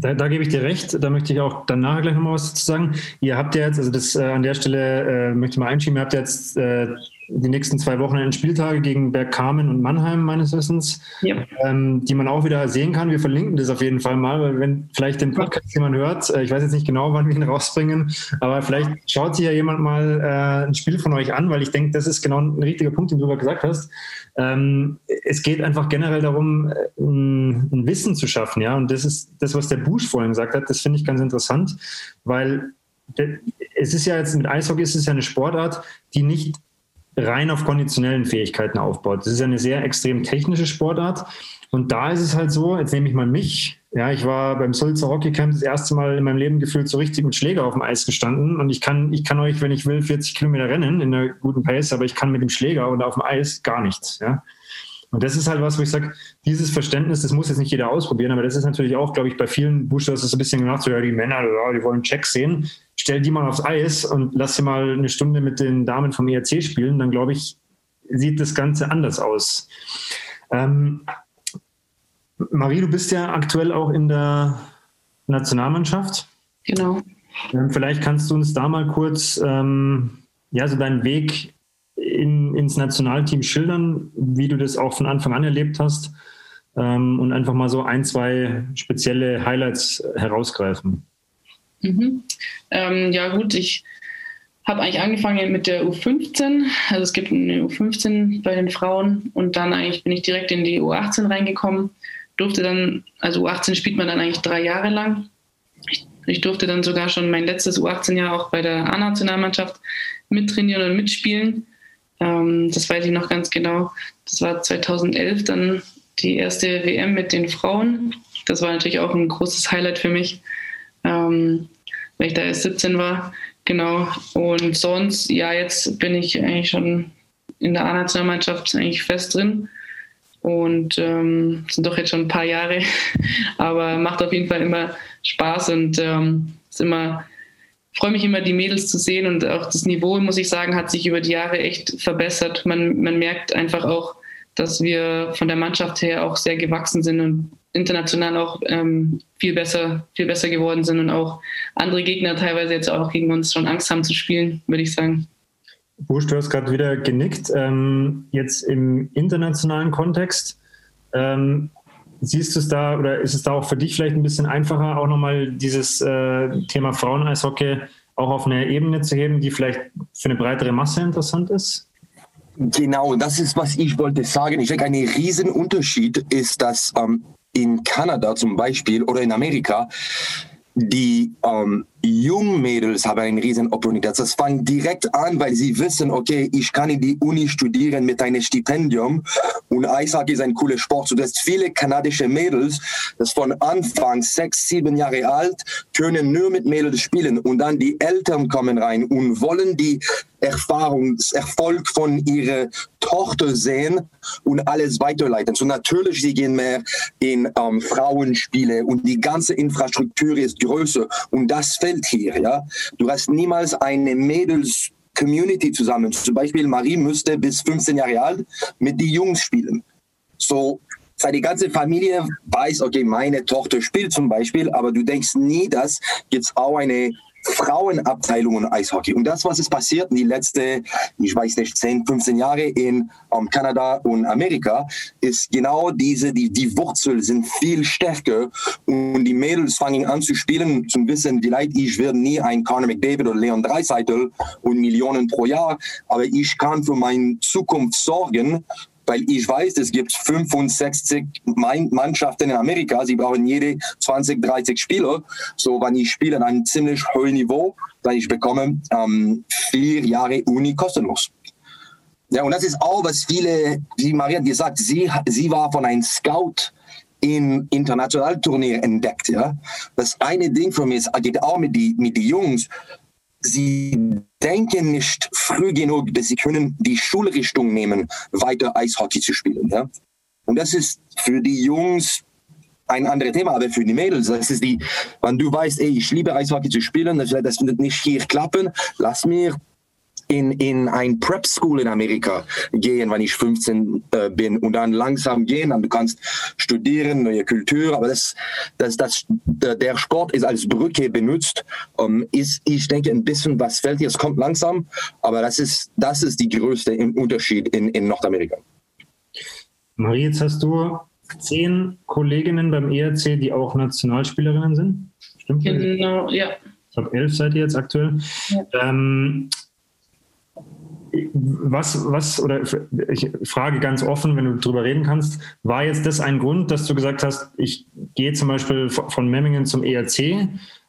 Da, da, gebe ich dir recht. Da möchte ich auch dann nachher gleich nochmal was dazu sagen. Ihr habt ja jetzt, also das äh, an der Stelle äh, möchte ich mal einschieben, ihr habt jetzt äh, die nächsten zwei Wochen Spieltage gegen Bergkamen und Mannheim meines Wissens, ja. ähm, die man auch wieder sehen kann. Wir verlinken das auf jeden Fall mal, weil wenn vielleicht den Podcast jemand hört, äh, ich weiß jetzt nicht genau, wann wir ihn rausbringen, aber vielleicht schaut sich ja jemand mal äh, ein Spiel von euch an, weil ich denke, das ist genau ein richtiger Punkt, den du gerade gesagt hast. Ähm, es geht einfach generell darum, äh, ein, ein Wissen zu schaffen, ja. Und das ist das, was der Busch vorhin gesagt hat. Das finde ich ganz interessant, weil es ist ja jetzt mit Eishockey ist es ja eine Sportart, die nicht rein auf konditionellen Fähigkeiten aufbaut. Das ist ja eine sehr extrem technische Sportart. Und da ist es halt so, jetzt nehme ich mal mich. Ja, ich war beim Sulzer Hockey Camp das erste Mal in meinem Leben gefühlt so richtig mit Schläger auf dem Eis gestanden. Und ich kann, ich kann euch, wenn ich will, 40 Kilometer rennen in einer guten Pace, aber ich kann mit dem Schläger und auf dem Eis gar nichts. Ja. Und das ist halt was, wo ich sage, dieses Verständnis, das muss jetzt nicht jeder ausprobieren, aber das ist natürlich auch, glaube ich, bei vielen Boosters ist ein bisschen gemacht, so ja, die Männer, die wollen Checks sehen. Stell die mal aufs Eis und lass sie mal eine Stunde mit den Damen vom ERC spielen, dann glaube ich, sieht das Ganze anders aus. Ähm, Marie, du bist ja aktuell auch in der Nationalmannschaft. Genau. Ähm, vielleicht kannst du uns da mal kurz ähm, ja, so deinen Weg in, ins Nationalteam schildern, wie du das auch von Anfang an erlebt hast ähm, und einfach mal so ein, zwei spezielle Highlights herausgreifen. Mhm. Ähm, ja gut, ich habe eigentlich angefangen mit der U15. Also es gibt eine U15 bei den Frauen und dann eigentlich bin ich direkt in die U18 reingekommen. Durfte dann, also U18 spielt man dann eigentlich drei Jahre lang. Ich, ich durfte dann sogar schon mein letztes U18-Jahr auch bei der A-Nationalmannschaft mittrainieren und mitspielen. Ähm, das weiß ich noch ganz genau. Das war 2011 dann die erste WM mit den Frauen. Das war natürlich auch ein großes Highlight für mich, ähm, weil ich da erst 17 war. Genau. Und sonst, ja, jetzt bin ich eigentlich schon in der A-Nationalmannschaft eigentlich fest drin. Und ähm, sind doch jetzt schon ein paar Jahre. [laughs] Aber macht auf jeden Fall immer Spaß und ähm, ist immer freue mich immer, die Mädels zu sehen und auch das Niveau, muss ich sagen, hat sich über die Jahre echt verbessert. Man, man merkt einfach auch, dass wir von der Mannschaft her auch sehr gewachsen sind und international auch ähm, viel besser, viel besser geworden sind und auch andere Gegner teilweise jetzt auch gegen uns schon Angst haben zu spielen, würde ich sagen. Busch, du hast gerade wieder genickt. Ähm, jetzt im internationalen Kontext, ähm, Siehst du es da oder ist es da auch für dich vielleicht ein bisschen einfacher, auch nochmal dieses äh, Thema Frauen-Eishockey auch auf eine Ebene zu heben, die vielleicht für eine breitere Masse interessant ist? Genau, das ist, was ich wollte sagen. Ich denke, ein Riesenunterschied ist, dass ähm, in Kanada zum Beispiel oder in Amerika die ähm, Jungmädels haben eine riesen Opportunität. Das fängt direkt an, weil sie wissen, okay, ich kann in die Uni studieren mit einem Stipendium und Eishockey ist ein cooler Sport. So dass viele kanadische Mädels, das von Anfang sechs, sieben Jahre alt, können nur mit Mädels spielen und dann die Eltern kommen rein und wollen die Erfahrungserfolg von ihrer Tochter sehen und alles weiterleiten. So natürlich, sie gehen mehr in ähm, Frauenspiele und die ganze Infrastruktur ist größer und das fällt hier. Ja, du hast niemals eine Mädels Community zusammen. Zum Beispiel Marie müsste bis 15 Jahre alt mit die Jungs spielen. So die ganze Familie weiß, okay, meine Tochter spielt zum Beispiel, aber du denkst nie, dass jetzt auch eine Frauenabteilungen Eishockey. Und das, was ist passiert? In die letzten, ich weiß nicht, 10, 15 Jahre in um, Kanada und Amerika, ist genau diese, die, die Wurzeln sind viel stärker. Und die Mädels fangen an zu spielen, zum Wissen, vielleicht ich werde nie ein Conor McDavid oder Leon Dreiseitel und Millionen pro Jahr, aber ich kann für meine Zukunft sorgen weil ich weiß, es gibt 65 Mannschaften in Amerika, sie brauchen jede 20, 30 Spieler. So, wenn ich spiele an einem ziemlich hohen Niveau, dann ich bekomme ähm, vier Jahre Uni kostenlos. Ja, und das ist auch, was viele, wie Maria gesagt, sie, sie war von einem Scout in Internationalturnier entdeckt. Ja? Das eine Ding für mich geht auch mit den mit die Jungs sie denken nicht früh genug, dass sie können die Schulrichtung nehmen, weiter Eishockey zu spielen. Ja? Und das ist für die Jungs ein anderes Thema, aber für die Mädels, das ist die, wenn du weißt, ey, ich liebe Eishockey zu spielen, das, das wird nicht hier klappen, lass mir in, in ein Prep School in Amerika gehen, wenn ich 15 äh, bin und dann langsam gehen, dann du kannst studieren, neue Kultur, aber das, das, das, der Sport ist als Brücke benutzt, um, ist, ich denke, ein bisschen was fällt hier, es kommt langsam, aber das ist, das ist die größte Unterschied in, in Nordamerika. Marie, jetzt hast du zehn Kolleginnen beim ERC, die auch Nationalspielerinnen sind. Stimmt? Genau, ja. Ich glaube, elf seid ihr jetzt aktuell. Ja. Ähm, was, was, oder ich frage ganz offen, wenn du darüber reden kannst, war jetzt das ein Grund, dass du gesagt hast, ich gehe zum Beispiel von Memmingen zum ERC?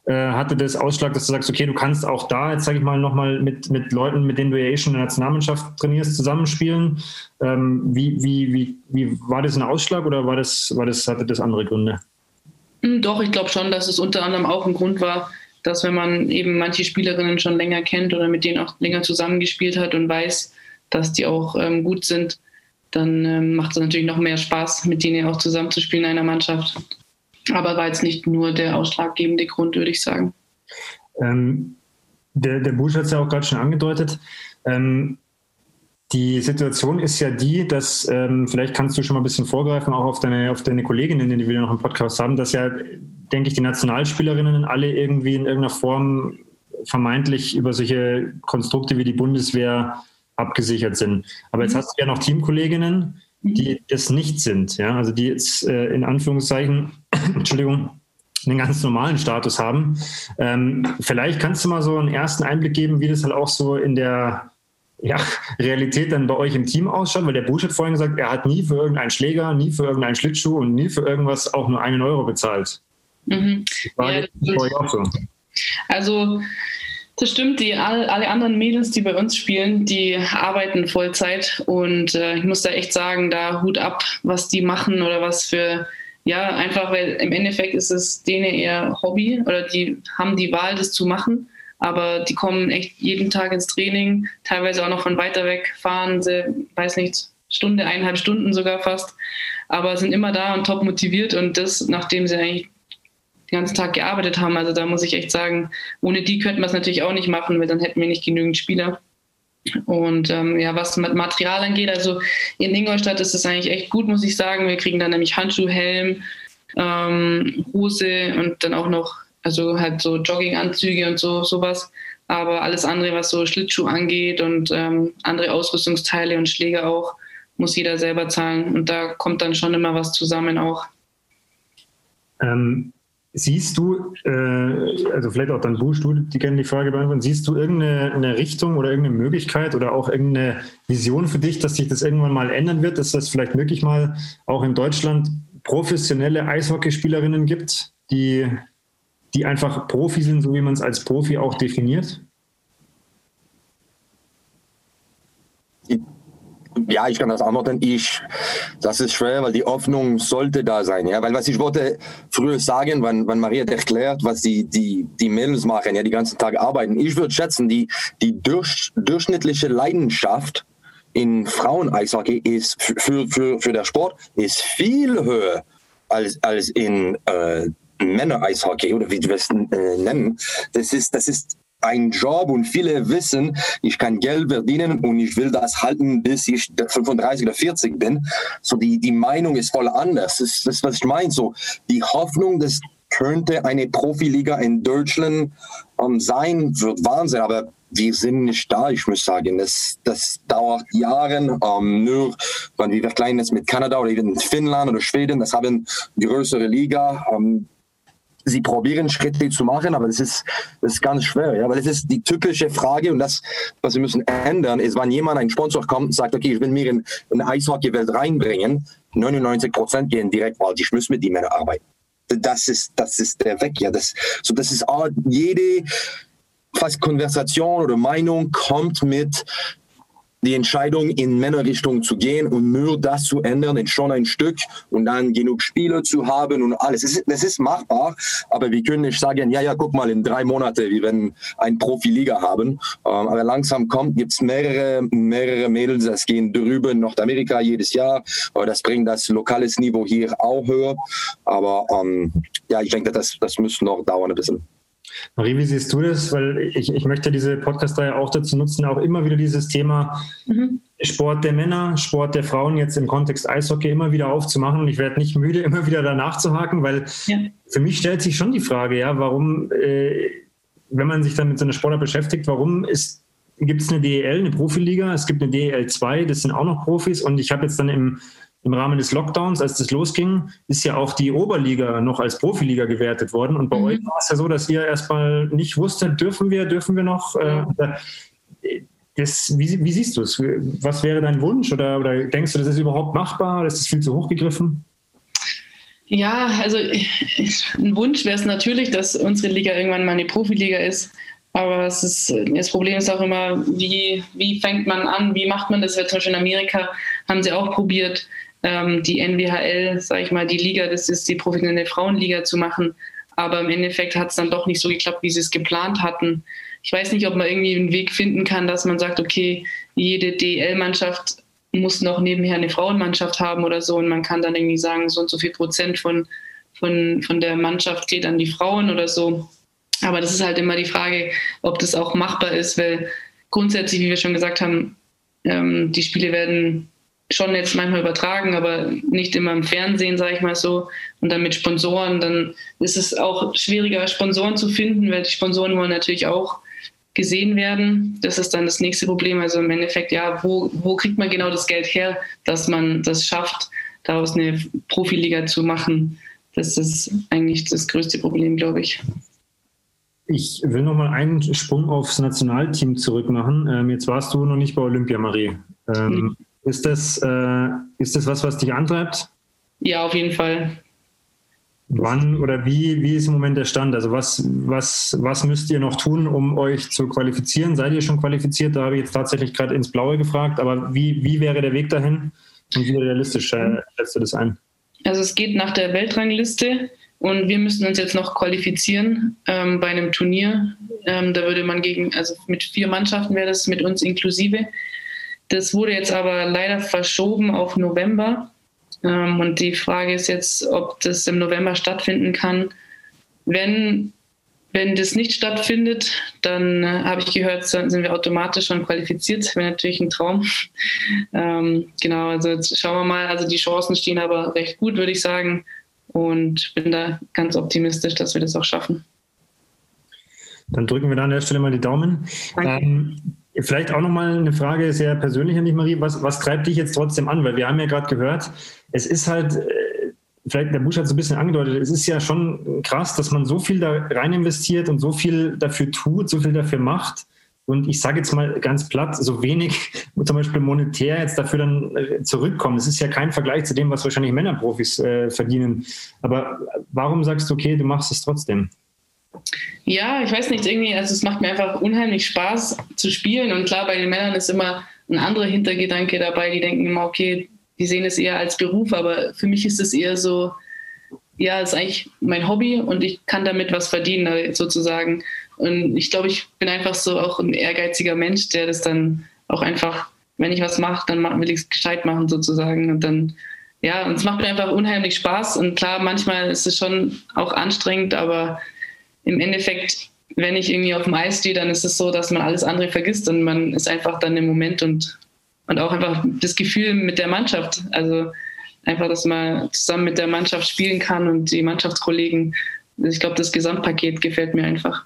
Äh, hatte das Ausschlag, dass du sagst, okay, du kannst auch da, jetzt sage ich mal, nochmal mit, mit Leuten, mit denen du ja eh schon in der Nationalmannschaft trainierst, zusammenspielen? Ähm, wie, wie, wie, wie war das ein Ausschlag oder war das, war das, hatte das andere Gründe? Hm, doch, ich glaube schon, dass es unter anderem auch ein Grund war, dass wenn man eben manche Spielerinnen schon länger kennt oder mit denen auch länger zusammengespielt hat und weiß, dass die auch ähm, gut sind, dann ähm, macht es natürlich noch mehr Spaß, mit denen auch zusammenzuspielen in einer Mannschaft. Aber war jetzt nicht nur der ausschlaggebende Grund, würde ich sagen. Ähm, der, der Busch hat es ja auch gerade schon angedeutet. Ähm, die Situation ist ja die, dass, ähm, vielleicht kannst du schon mal ein bisschen vorgreifen, auch auf deine, auf deine Kolleginnen, die wir noch im Podcast haben, dass ja, denke ich, die Nationalspielerinnen alle irgendwie in irgendeiner Form vermeintlich über solche Konstrukte wie die Bundeswehr abgesichert sind. Aber jetzt mhm. hast du ja noch Teamkolleginnen, die mhm. es nicht sind, ja, also die jetzt äh, in Anführungszeichen, [clears throat] Entschuldigung, einen ganz normalen Status haben. Ähm, vielleicht kannst du mal so einen ersten Einblick geben, wie das halt auch so in der ja, Realität dann bei euch im Team ausschaut? Weil der Busch hat vorhin gesagt, er hat nie für irgendeinen Schläger, nie für irgendeinen Schlittschuh und nie für irgendwas auch nur einen Euro bezahlt. Mhm. Ja, so. Also das stimmt, die, alle, alle anderen Mädels, die bei uns spielen, die arbeiten Vollzeit und äh, ich muss da echt sagen, da Hut ab, was die machen oder was für, ja, einfach, weil im Endeffekt ist es denen eher Hobby oder die haben die Wahl, das zu machen aber die kommen echt jeden Tag ins Training, teilweise auch noch von weiter weg fahren, sie, weiß nicht, Stunde, eineinhalb Stunden sogar fast, aber sind immer da und top motiviert und das, nachdem sie eigentlich den ganzen Tag gearbeitet haben. Also da muss ich echt sagen, ohne die könnten wir es natürlich auch nicht machen, weil dann hätten wir nicht genügend Spieler. Und ähm, ja, was mit Material angeht, also in Ingolstadt ist es eigentlich echt gut, muss ich sagen. Wir kriegen dann nämlich Handschuh, Helm, ähm, Hose und dann auch noch also halt so Jogginganzüge und so sowas. Aber alles andere, was so Schlittschuh angeht und ähm, andere Ausrüstungsteile und Schläge auch, muss jeder selber zahlen. Und da kommt dann schon immer was zusammen auch. Ähm, siehst du, äh, also vielleicht auch dann Busch, du die gerne die Frage beantworten, siehst du irgendeine Richtung oder irgendeine Möglichkeit oder auch irgendeine Vision für dich, dass sich das irgendwann mal ändern wird, dass das vielleicht wirklich mal auch in Deutschland professionelle Eishockeyspielerinnen gibt, die die einfach Profi sind, so wie man es als Profi auch definiert? Ja, ich kann das antworten. Ich, das ist schwer, weil die Hoffnung sollte da sein. Ja, weil was ich wollte früher sagen, wenn, wenn Maria erklärt, was die, die, die Mädels machen, ja, die ganzen Tag arbeiten. Ich würde schätzen, die, die durch, durchschnittliche Leidenschaft in Frauen-Eishockey ist für, für, für der Sport ist viel höher als, als in äh, Männer-Eishockey oder wie du es äh, nennen. Das ist, das ist ein Job und viele wissen, ich kann Geld verdienen und ich will das halten, bis ich 35 oder 40 bin. So die, die Meinung ist voll anders. Das ist das, was ich meine. So die Hoffnung, dass könnte eine Profiliga in Deutschland ähm, sein, wird Wahnsinn. Aber wir sind nicht da, ich muss sagen. Das, das dauert Jahre. Ähm, nur wenn wir vergleichen das mit Kanada oder eben Finnland oder Schweden, das haben größere Liga. Ähm, sie probieren Schritte zu machen, aber das ist, das ist ganz schwer, ja, weil es ist die typische Frage und das, was wir müssen ändern, ist, wenn jemand, ein Sponsor kommt und sagt, okay, ich will mir in, in eine Eishockey-Welt reinbringen, 99 Prozent gehen direkt, weil ich muss mit die Männer arbeiten. Das ist, das ist der Weg, ja, das, so das ist auch jede, fast Konversation oder Meinung kommt mit die Entscheidung in Männerrichtung zu gehen und nur das zu ändern ist schon ein Stück und dann genug Spiele zu haben und alles. Das ist, das ist machbar, aber wir können nicht sagen, ja, ja, guck mal, in drei Monaten, wir werden ein Profiliga haben. Ähm, aber langsam kommt, gibt es mehrere, mehrere Mädels, das gehen drüber in Nordamerika jedes Jahr. Das bringt das lokales Niveau hier auch höher. Aber ähm, ja, ich denke, das, das muss noch dauern ein bisschen. Marie, wie siehst du das? Weil ich, ich möchte diese Podcast-Reihe auch dazu nutzen, auch immer wieder dieses Thema mhm. Sport der Männer, Sport der Frauen jetzt im Kontext Eishockey immer wieder aufzumachen. Und ich werde nicht müde, [laughs] immer wieder danach zu haken, weil ja. für mich stellt sich schon die Frage, ja, warum, äh, wenn man sich dann mit so einer Sportart beschäftigt, warum gibt es eine DEL, eine Profiliga, es gibt eine DEL 2, das sind auch noch Profis und ich habe jetzt dann im im Rahmen des Lockdowns, als das losging, ist ja auch die Oberliga noch als Profiliga gewertet worden. Und bei mhm. euch war es ja so, dass ihr erstmal nicht wusstet, dürfen wir, dürfen wir noch. Äh, das, wie, wie, siehst du es? Was wäre dein Wunsch? Oder, oder denkst du, das ist überhaupt machbar? Oder ist das viel zu hoch gegriffen? Ja, also ein Wunsch wäre es natürlich, dass unsere Liga irgendwann mal eine Profiliga ist. Aber ist, das Problem ist auch immer, wie, wie fängt man an, wie macht man das? Zum Beispiel in Amerika haben sie auch probiert, ähm, die NWHL, sage ich mal, die Liga, das ist die professionelle Frauenliga zu machen. Aber im Endeffekt hat es dann doch nicht so geklappt, wie sie es geplant hatten. Ich weiß nicht, ob man irgendwie einen Weg finden kann, dass man sagt, okay, jede DL-Mannschaft muss noch nebenher eine Frauenmannschaft haben oder so und man kann dann irgendwie sagen, so und so viel Prozent von, von, von der Mannschaft geht an die Frauen oder so. Aber das ist halt immer die Frage, ob das auch machbar ist, weil grundsätzlich, wie wir schon gesagt haben, ähm, die Spiele werden schon jetzt manchmal übertragen, aber nicht immer im Fernsehen, sage ich mal so. Und dann mit Sponsoren, dann ist es auch schwieriger, Sponsoren zu finden, weil die Sponsoren wollen natürlich auch gesehen werden. Das ist dann das nächste Problem. Also im Endeffekt, ja, wo, wo kriegt man genau das Geld her, dass man das schafft, daraus eine Profiliga zu machen? Das ist eigentlich das größte Problem, glaube ich. Ich will noch mal einen Sprung aufs Nationalteam zurückmachen. Ähm, jetzt warst du noch nicht bei Olympia, Marie. Ähm, mhm. Ist das, äh, ist das was, was dich antreibt? Ja, auf jeden Fall. Wann oder wie, wie ist im Moment der Stand? Also was, was, was müsst ihr noch tun, um euch zu qualifizieren? Seid ihr schon qualifiziert? Da habe ich jetzt tatsächlich gerade ins Blaue gefragt, aber wie, wie wäre der Weg dahin und wie realistisch äh, schätzt du das ein? Also es geht nach der Weltrangliste und wir müssen uns jetzt noch qualifizieren ähm, bei einem Turnier. Ähm, da würde man gegen, also mit vier Mannschaften wäre das mit uns inklusive. Das wurde jetzt aber leider verschoben auf November. Ähm, und die Frage ist jetzt, ob das im November stattfinden kann. Wenn, wenn das nicht stattfindet, dann äh, habe ich gehört, dann sind wir automatisch schon qualifiziert. Das wäre natürlich ein Traum. [laughs] ähm, genau, also jetzt schauen wir mal. Also die Chancen stehen aber recht gut, würde ich sagen. Und bin da ganz optimistisch, dass wir das auch schaffen. Dann drücken wir da an der Stelle mal die Daumen. Ähm, Vielleicht auch nochmal eine Frage sehr persönlich an dich, Marie. Was, was treibt dich jetzt trotzdem an? Weil wir haben ja gerade gehört, es ist halt, äh, vielleicht der Busch hat es ein bisschen angedeutet, es ist ja schon krass, dass man so viel da rein investiert und so viel dafür tut, so viel dafür macht. Und ich sage jetzt mal ganz platt, so wenig [laughs] zum Beispiel monetär jetzt dafür dann äh, zurückkommen. Es ist ja kein Vergleich zu dem, was wahrscheinlich Männerprofis äh, verdienen. Aber warum sagst du, okay, du machst es trotzdem? Ja, ich weiß nicht, irgendwie, also es macht mir einfach unheimlich Spaß zu spielen und klar, bei den Männern ist immer ein anderer Hintergedanke dabei, die denken immer, okay, die sehen es eher als Beruf, aber für mich ist es eher so, ja, es ist eigentlich mein Hobby und ich kann damit was verdienen, sozusagen. Und ich glaube, ich bin einfach so auch ein ehrgeiziger Mensch, der das dann auch einfach, wenn ich was mache, dann will ich es gescheit machen, sozusagen. Und dann, ja, und es macht mir einfach unheimlich Spaß. Und klar, manchmal ist es schon auch anstrengend, aber im Endeffekt, wenn ich irgendwie auf dem Eis stehe, dann ist es so, dass man alles andere vergisst und man ist einfach dann im Moment und, und auch einfach das Gefühl mit der Mannschaft. Also einfach, dass man zusammen mit der Mannschaft spielen kann und die Mannschaftskollegen. Ich glaube, das Gesamtpaket gefällt mir einfach.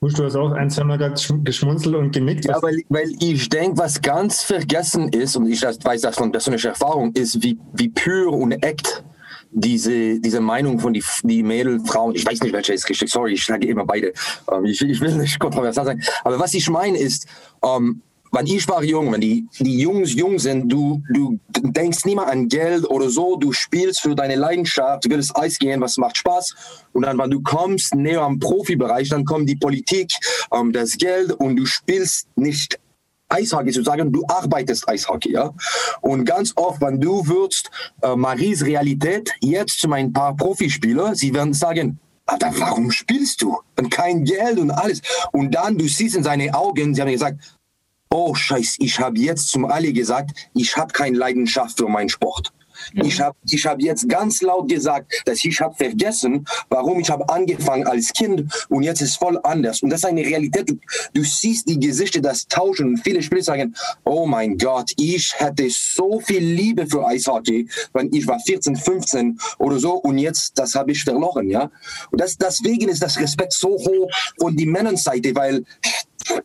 Busch, du hast auch ein, zwei Mal geschmunzelt und genickt. Ja, weil, weil ich denke, was ganz vergessen ist, und ich weiß das von persönlicher Erfahrung, ist, wie, wie pur und echt diese, diese Meinung von die, die Mädel, Frauen, ich weiß nicht, welche ist richtig, sorry, ich sage immer beide, ähm, ich, ich, will nicht kontroversiell sein, aber was ich meine ist, ähm, wenn ich war jung, wenn die, die Jungs jung sind, du, du denkst nie mal an Geld oder so, du spielst für deine Leidenschaft, du willst Eis gehen, was macht Spaß. Und dann, wenn du kommst näher am Profibereich, dann kommt die Politik, ähm, das Geld und du spielst nicht Eishockey sozusagen, du arbeitest Eishockey, ja. Und ganz oft, wenn du würdest, äh, Maries Realität jetzt zu meinen paar Profispieler, sie werden sagen, Alter, warum spielst du? Und kein Geld und alles. Und dann, du siehst in seine Augen, sie haben gesagt, oh Scheiß, ich habe jetzt zum Ali gesagt, ich habe keine Leidenschaft für meinen Sport. Ich habe ich hab jetzt ganz laut gesagt, dass ich habe vergessen, warum ich habe angefangen als Kind und jetzt ist voll anders. Und das ist eine Realität. Du, du siehst die Gesichter, das tauschen. Und viele Spieler sagen, oh mein Gott, ich hätte so viel Liebe für Eishockey, wenn ich war 14, 15 oder so und jetzt, das habe ich verloren. Ja? Und das, deswegen ist das Respekt so hoch von die Männerseite, weil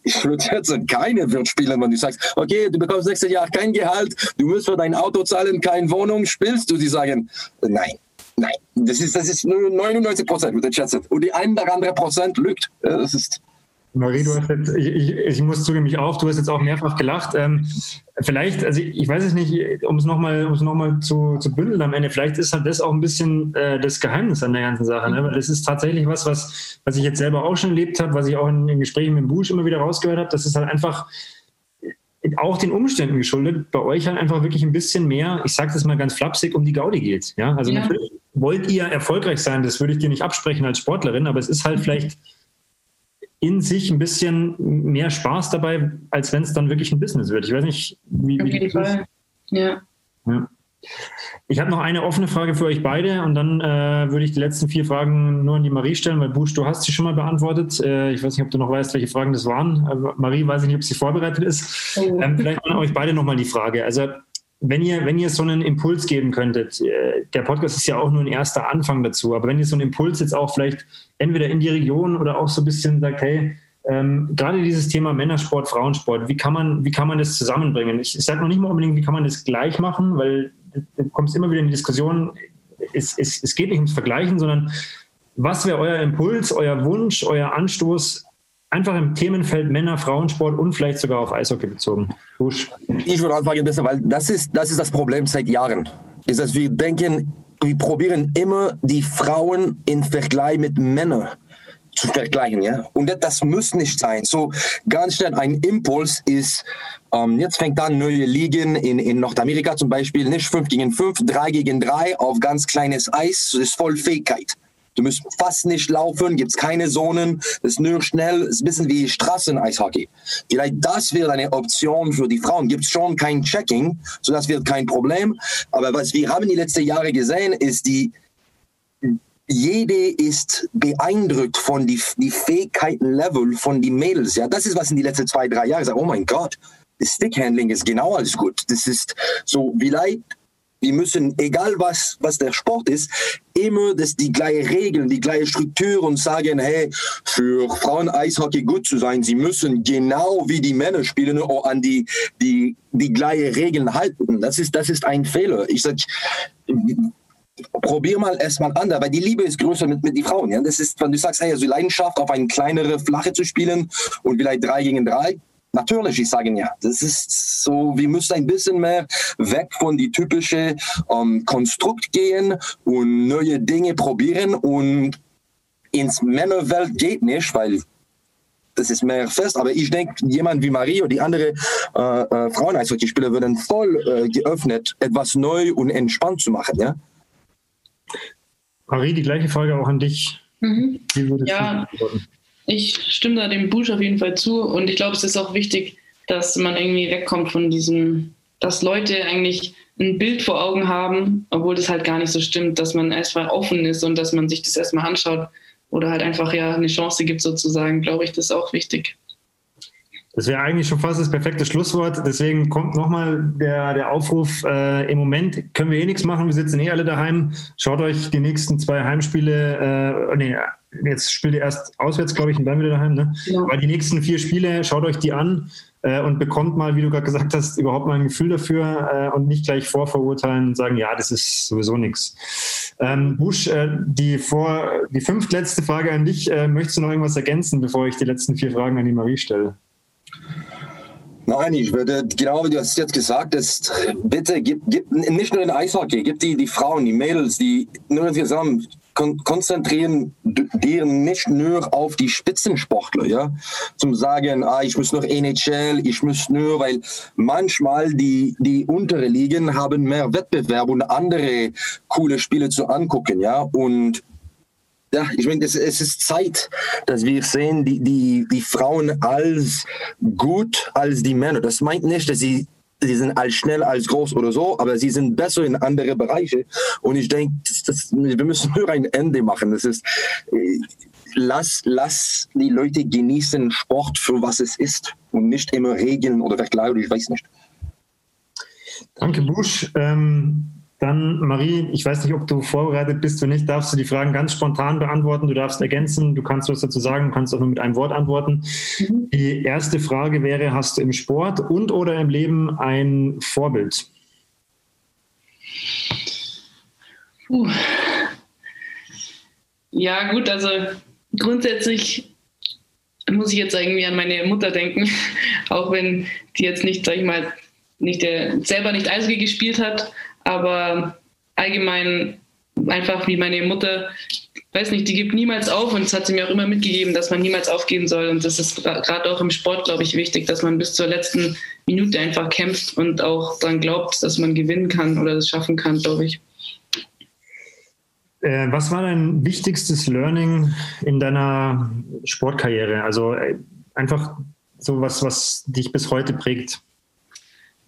ich würde jetzt keine wird spielen, wenn du sagst, okay, du bekommst nächstes Jahr kein Gehalt, du musst für dein Auto zahlen, keine Wohnung, spielst du? Sie sagen, nein, nein, das ist, das ist nur 99 Prozent mit der Schätze. Und die ein oder andere Prozent lügt. Das ist Marie, du hast jetzt, ich, ich, ich muss zugeben, mich auch, du hast jetzt auch mehrfach gelacht. Ähm, vielleicht, also ich, ich, weiß es nicht, um es nochmal noch zu, zu bündeln am Ende, vielleicht ist halt das auch ein bisschen äh, das Geheimnis an der ganzen Sache. Ne? Weil das ist tatsächlich was, was, was ich jetzt selber auch schon erlebt habe, was ich auch in, in Gesprächen mit Busch immer wieder rausgehört habe. Das ist halt einfach auch den Umständen geschuldet, bei euch halt einfach wirklich ein bisschen mehr, ich sage das mal ganz flapsig, um die Gaudi geht. Ja? Also ja. natürlich wollt ihr erfolgreich sein, das würde ich dir nicht absprechen als Sportlerin, aber es ist halt mhm. vielleicht in sich ein bisschen mehr Spaß dabei, als wenn es dann wirklich ein Business wird. Ich weiß nicht, wie, Auf jeden Fall. Ja. ja. Ich habe noch eine offene Frage für euch beide und dann äh, würde ich die letzten vier Fragen nur an die Marie stellen, weil Busch, du hast sie schon mal beantwortet. Äh, ich weiß nicht, ob du noch weißt, welche Fragen das waren. Äh, Marie, weiß ich nicht, ob sie vorbereitet ist. Oh. Ähm, vielleicht an euch beide nochmal die Frage. Also wenn ihr, wenn ihr so einen Impuls geben könntet, äh, der Podcast ist ja auch nur ein erster Anfang dazu, aber wenn ihr so einen Impuls jetzt auch vielleicht entweder in die Region oder auch so ein bisschen sagt, hey, ähm, gerade dieses Thema Männersport, Frauensport, wie kann man, wie kann man das zusammenbringen? Ich, ich sage noch nicht mal unbedingt, wie kann man das gleich machen, weil du kommst immer wieder in die Diskussion, es, es, es geht nicht ums Vergleichen, sondern was wäre euer Impuls, euer Wunsch, euer Anstoß, einfach im Themenfeld Männer, Frauensport und vielleicht sogar auf Eishockey bezogen? Busch. Ich würde anfangen besser, weil das ist, das ist das Problem seit Jahren. Ist, dass wir denken, wir probieren immer die Frauen im Vergleich mit Männern zu vergleichen, ja. Und das muss nicht sein. So ganz schnell ein Impuls ist, ähm, jetzt fängt an neue Ligen in, in Nordamerika zum Beispiel, nicht 5 gegen 5, 3 gegen 3 auf ganz kleines Eis, das ist voll Fähigkeit. Du musst fast nicht laufen, gibt es keine Zonen, es ist nur schnell, es ist ein bisschen wie Straßeneishockey. Vielleicht das wäre eine Option für die Frauen. Gibt es schon kein Checking, so das wird kein Problem. Aber was wir haben die letzten Jahre gesehen, ist die jede ist beeindruckt von die, die Fähigkeitenlevel von den Mädels. Ja, das ist was in die letzten zwei, drei Jahre sagt, oh mein Gott, das Stickhandling ist genau alles gut. Das ist so, vielleicht wir müssen, egal was, was der Sport ist, immer das, die gleiche Regeln, die gleiche Struktur und sagen, hey, für Frauen Eishockey gut zu sein, sie müssen genau wie die Männer spielen oder an die, die, die gleiche Regeln halten. Das ist, das ist ein Fehler. Ich sage, probier mal erstmal an, weil die Liebe ist größer mit, mit den Frauen. Ja? Das ist, wenn du sagst, hey, also Leidenschaft auf eine kleinere Flache zu spielen und vielleicht drei gegen drei, Natürlich, ich sage ja, das ist so, wir müssen ein bisschen mehr weg von die typische ähm, Konstrukt gehen und neue Dinge probieren und ins Männerwelt geht nicht, weil das ist mehr fest, aber ich denke, jemand wie Marie oder die andere äh, äh, Frauen-Eishockeyspieler würden voll äh, geöffnet, etwas neu und entspannt zu machen, ja? Marie, die gleiche Frage auch an dich. Mhm. ja, ich stimme da dem Busch auf jeden Fall zu und ich glaube, es ist auch wichtig, dass man irgendwie wegkommt von diesem, dass Leute eigentlich ein Bild vor Augen haben, obwohl das halt gar nicht so stimmt, dass man erstmal offen ist und dass man sich das erstmal anschaut oder halt einfach ja eine Chance gibt sozusagen, glaube ich, das ist auch wichtig. Das wäre eigentlich schon fast das perfekte Schlusswort. Deswegen kommt nochmal der, der Aufruf. Äh, Im Moment können wir eh nichts machen. Wir sitzen eh alle daheim. Schaut euch die nächsten zwei Heimspiele, äh, nee, jetzt spielt ihr erst auswärts, glaube ich, und dann wieder daheim. Ne? Ja. Aber die nächsten vier Spiele, schaut euch die an äh, und bekommt mal, wie du gerade gesagt hast, überhaupt mal ein Gefühl dafür äh, und nicht gleich vorverurteilen und sagen, ja, das ist sowieso nichts. Ähm, Busch, äh, die, vor, die fünftletzte Frage an dich. Äh, möchtest du noch irgendwas ergänzen, bevor ich die letzten vier Fragen an die Marie stelle? Nein, ich würde, genau wie du hast jetzt gesagt hast, bitte gib, gib nicht nur den Eishockey, gib die, die Frauen, die Mädels, die nur zusammen kon konzentrieren die nicht nur auf die Spitzensportler, ja, zum sagen, ah, ich muss noch NHL, ich muss nur, weil manchmal die die untere Ligen haben mehr Wettbewerb und andere coole Spiele zu angucken, ja, und ja, ich meine, es, es, ist Zeit, dass wir sehen, die, die, die Frauen als gut als die Männer. Das meint nicht, dass sie sie sind als schnell, als groß oder so, aber sie sind besser in andere Bereiche. Und ich denke, wir müssen nur ein Ende machen. Das ist, äh, lass, lass die Leute genießen Sport für was es ist und nicht immer Regeln oder Verkleidung, ich weiß nicht. Danke, Busch. Ähm dann, Marie, ich weiß nicht, ob du vorbereitet bist. Wenn nicht, darfst du die Fragen ganz spontan beantworten. Du darfst ergänzen, du kannst was dazu sagen, du kannst auch nur mit einem Wort antworten. Mhm. Die erste Frage wäre, hast du im Sport und oder im Leben ein Vorbild? Puh. Ja, gut, also grundsätzlich muss ich jetzt irgendwie an meine Mutter denken, [laughs] auch wenn die jetzt nicht, sag ich mal, nicht der, selber nicht Eishockey gespielt hat, aber allgemein einfach wie meine Mutter, weiß nicht, die gibt niemals auf und das hat sie mir auch immer mitgegeben, dass man niemals aufgeben soll. Und das ist gerade auch im Sport, glaube ich, wichtig, dass man bis zur letzten Minute einfach kämpft und auch daran glaubt, dass man gewinnen kann oder das schaffen kann, glaube ich. Äh, was war dein wichtigstes Learning in deiner Sportkarriere? Also äh, einfach so was, was dich bis heute prägt.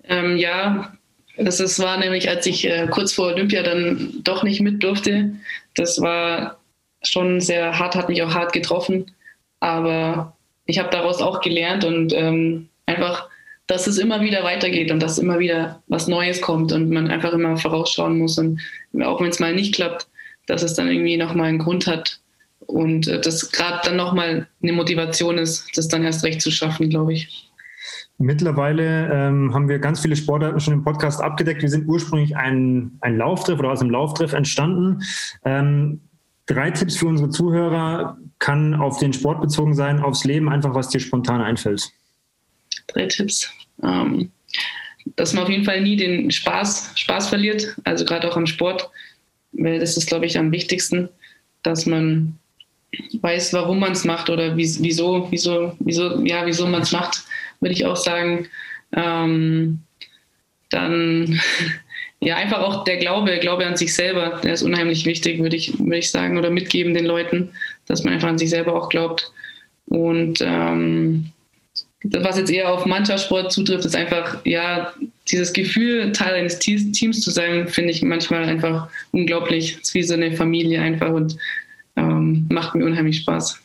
Ähm, ja, das ist, war nämlich, als ich äh, kurz vor Olympia dann doch nicht mit durfte. Das war schon sehr hart, hat mich auch hart getroffen. Aber ich habe daraus auch gelernt und ähm, einfach, dass es immer wieder weitergeht und dass immer wieder was Neues kommt und man einfach immer vorausschauen muss. Und auch wenn es mal nicht klappt, dass es dann irgendwie nochmal einen Grund hat und äh, das gerade dann nochmal eine Motivation ist, das dann erst recht zu schaffen, glaube ich. Mittlerweile ähm, haben wir ganz viele Sportarten schon im Podcast abgedeckt. Wir sind ursprünglich ein, ein Lauftreff oder aus einem Lauftreff entstanden. Ähm, drei Tipps für unsere Zuhörer kann auf den Sport bezogen sein, aufs Leben, einfach was dir spontan einfällt. Drei Tipps. Ähm, dass man auf jeden Fall nie den Spaß, Spaß verliert, also gerade auch am Sport, weil das ist, glaube ich, am wichtigsten, dass man weiß, warum man es macht oder wieso, wieso, wieso, ja, wieso man es macht würde ich auch sagen. Ähm, dann [laughs] ja, einfach auch der Glaube, Glaube an sich selber, der ist unheimlich wichtig, würde ich, würde ich sagen, oder mitgeben den Leuten, dass man einfach an sich selber auch glaubt. Und ähm, was jetzt eher auf Mannschaftssport zutrifft, ist einfach, ja, dieses Gefühl, Teil eines Teams zu sein, finde ich manchmal einfach unglaublich. Es ist wie so eine Familie einfach und ähm, macht mir unheimlich Spaß.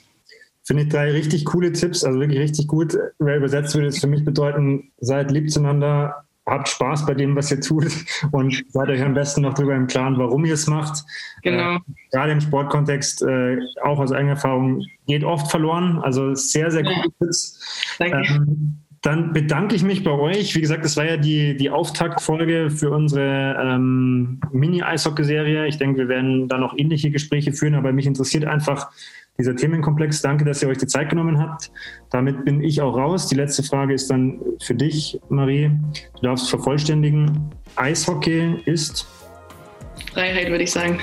Finde ich drei richtig coole Tipps, also wirklich richtig gut. Wer übersetzt würde es für mich bedeuten, seid lieb zueinander, habt Spaß bei dem, was ihr tut [laughs] und seid euch am besten noch darüber im Klaren, warum ihr es macht. Genau. Äh, gerade im Sportkontext, äh, auch aus eigener Erfahrung, geht oft verloren. Also sehr, sehr gute Tipps. Danke. Ähm, dann bedanke ich mich bei euch. Wie gesagt, das war ja die, die Auftaktfolge für unsere ähm, Mini-Eishockey-Serie. Ich denke, wir werden da noch ähnliche Gespräche führen, aber mich interessiert einfach, dieser Themenkomplex. Danke, dass ihr euch die Zeit genommen habt. Damit bin ich auch raus. Die letzte Frage ist dann für dich, Marie. Du darfst vervollständigen. Eishockey ist Freiheit, würde ich sagen.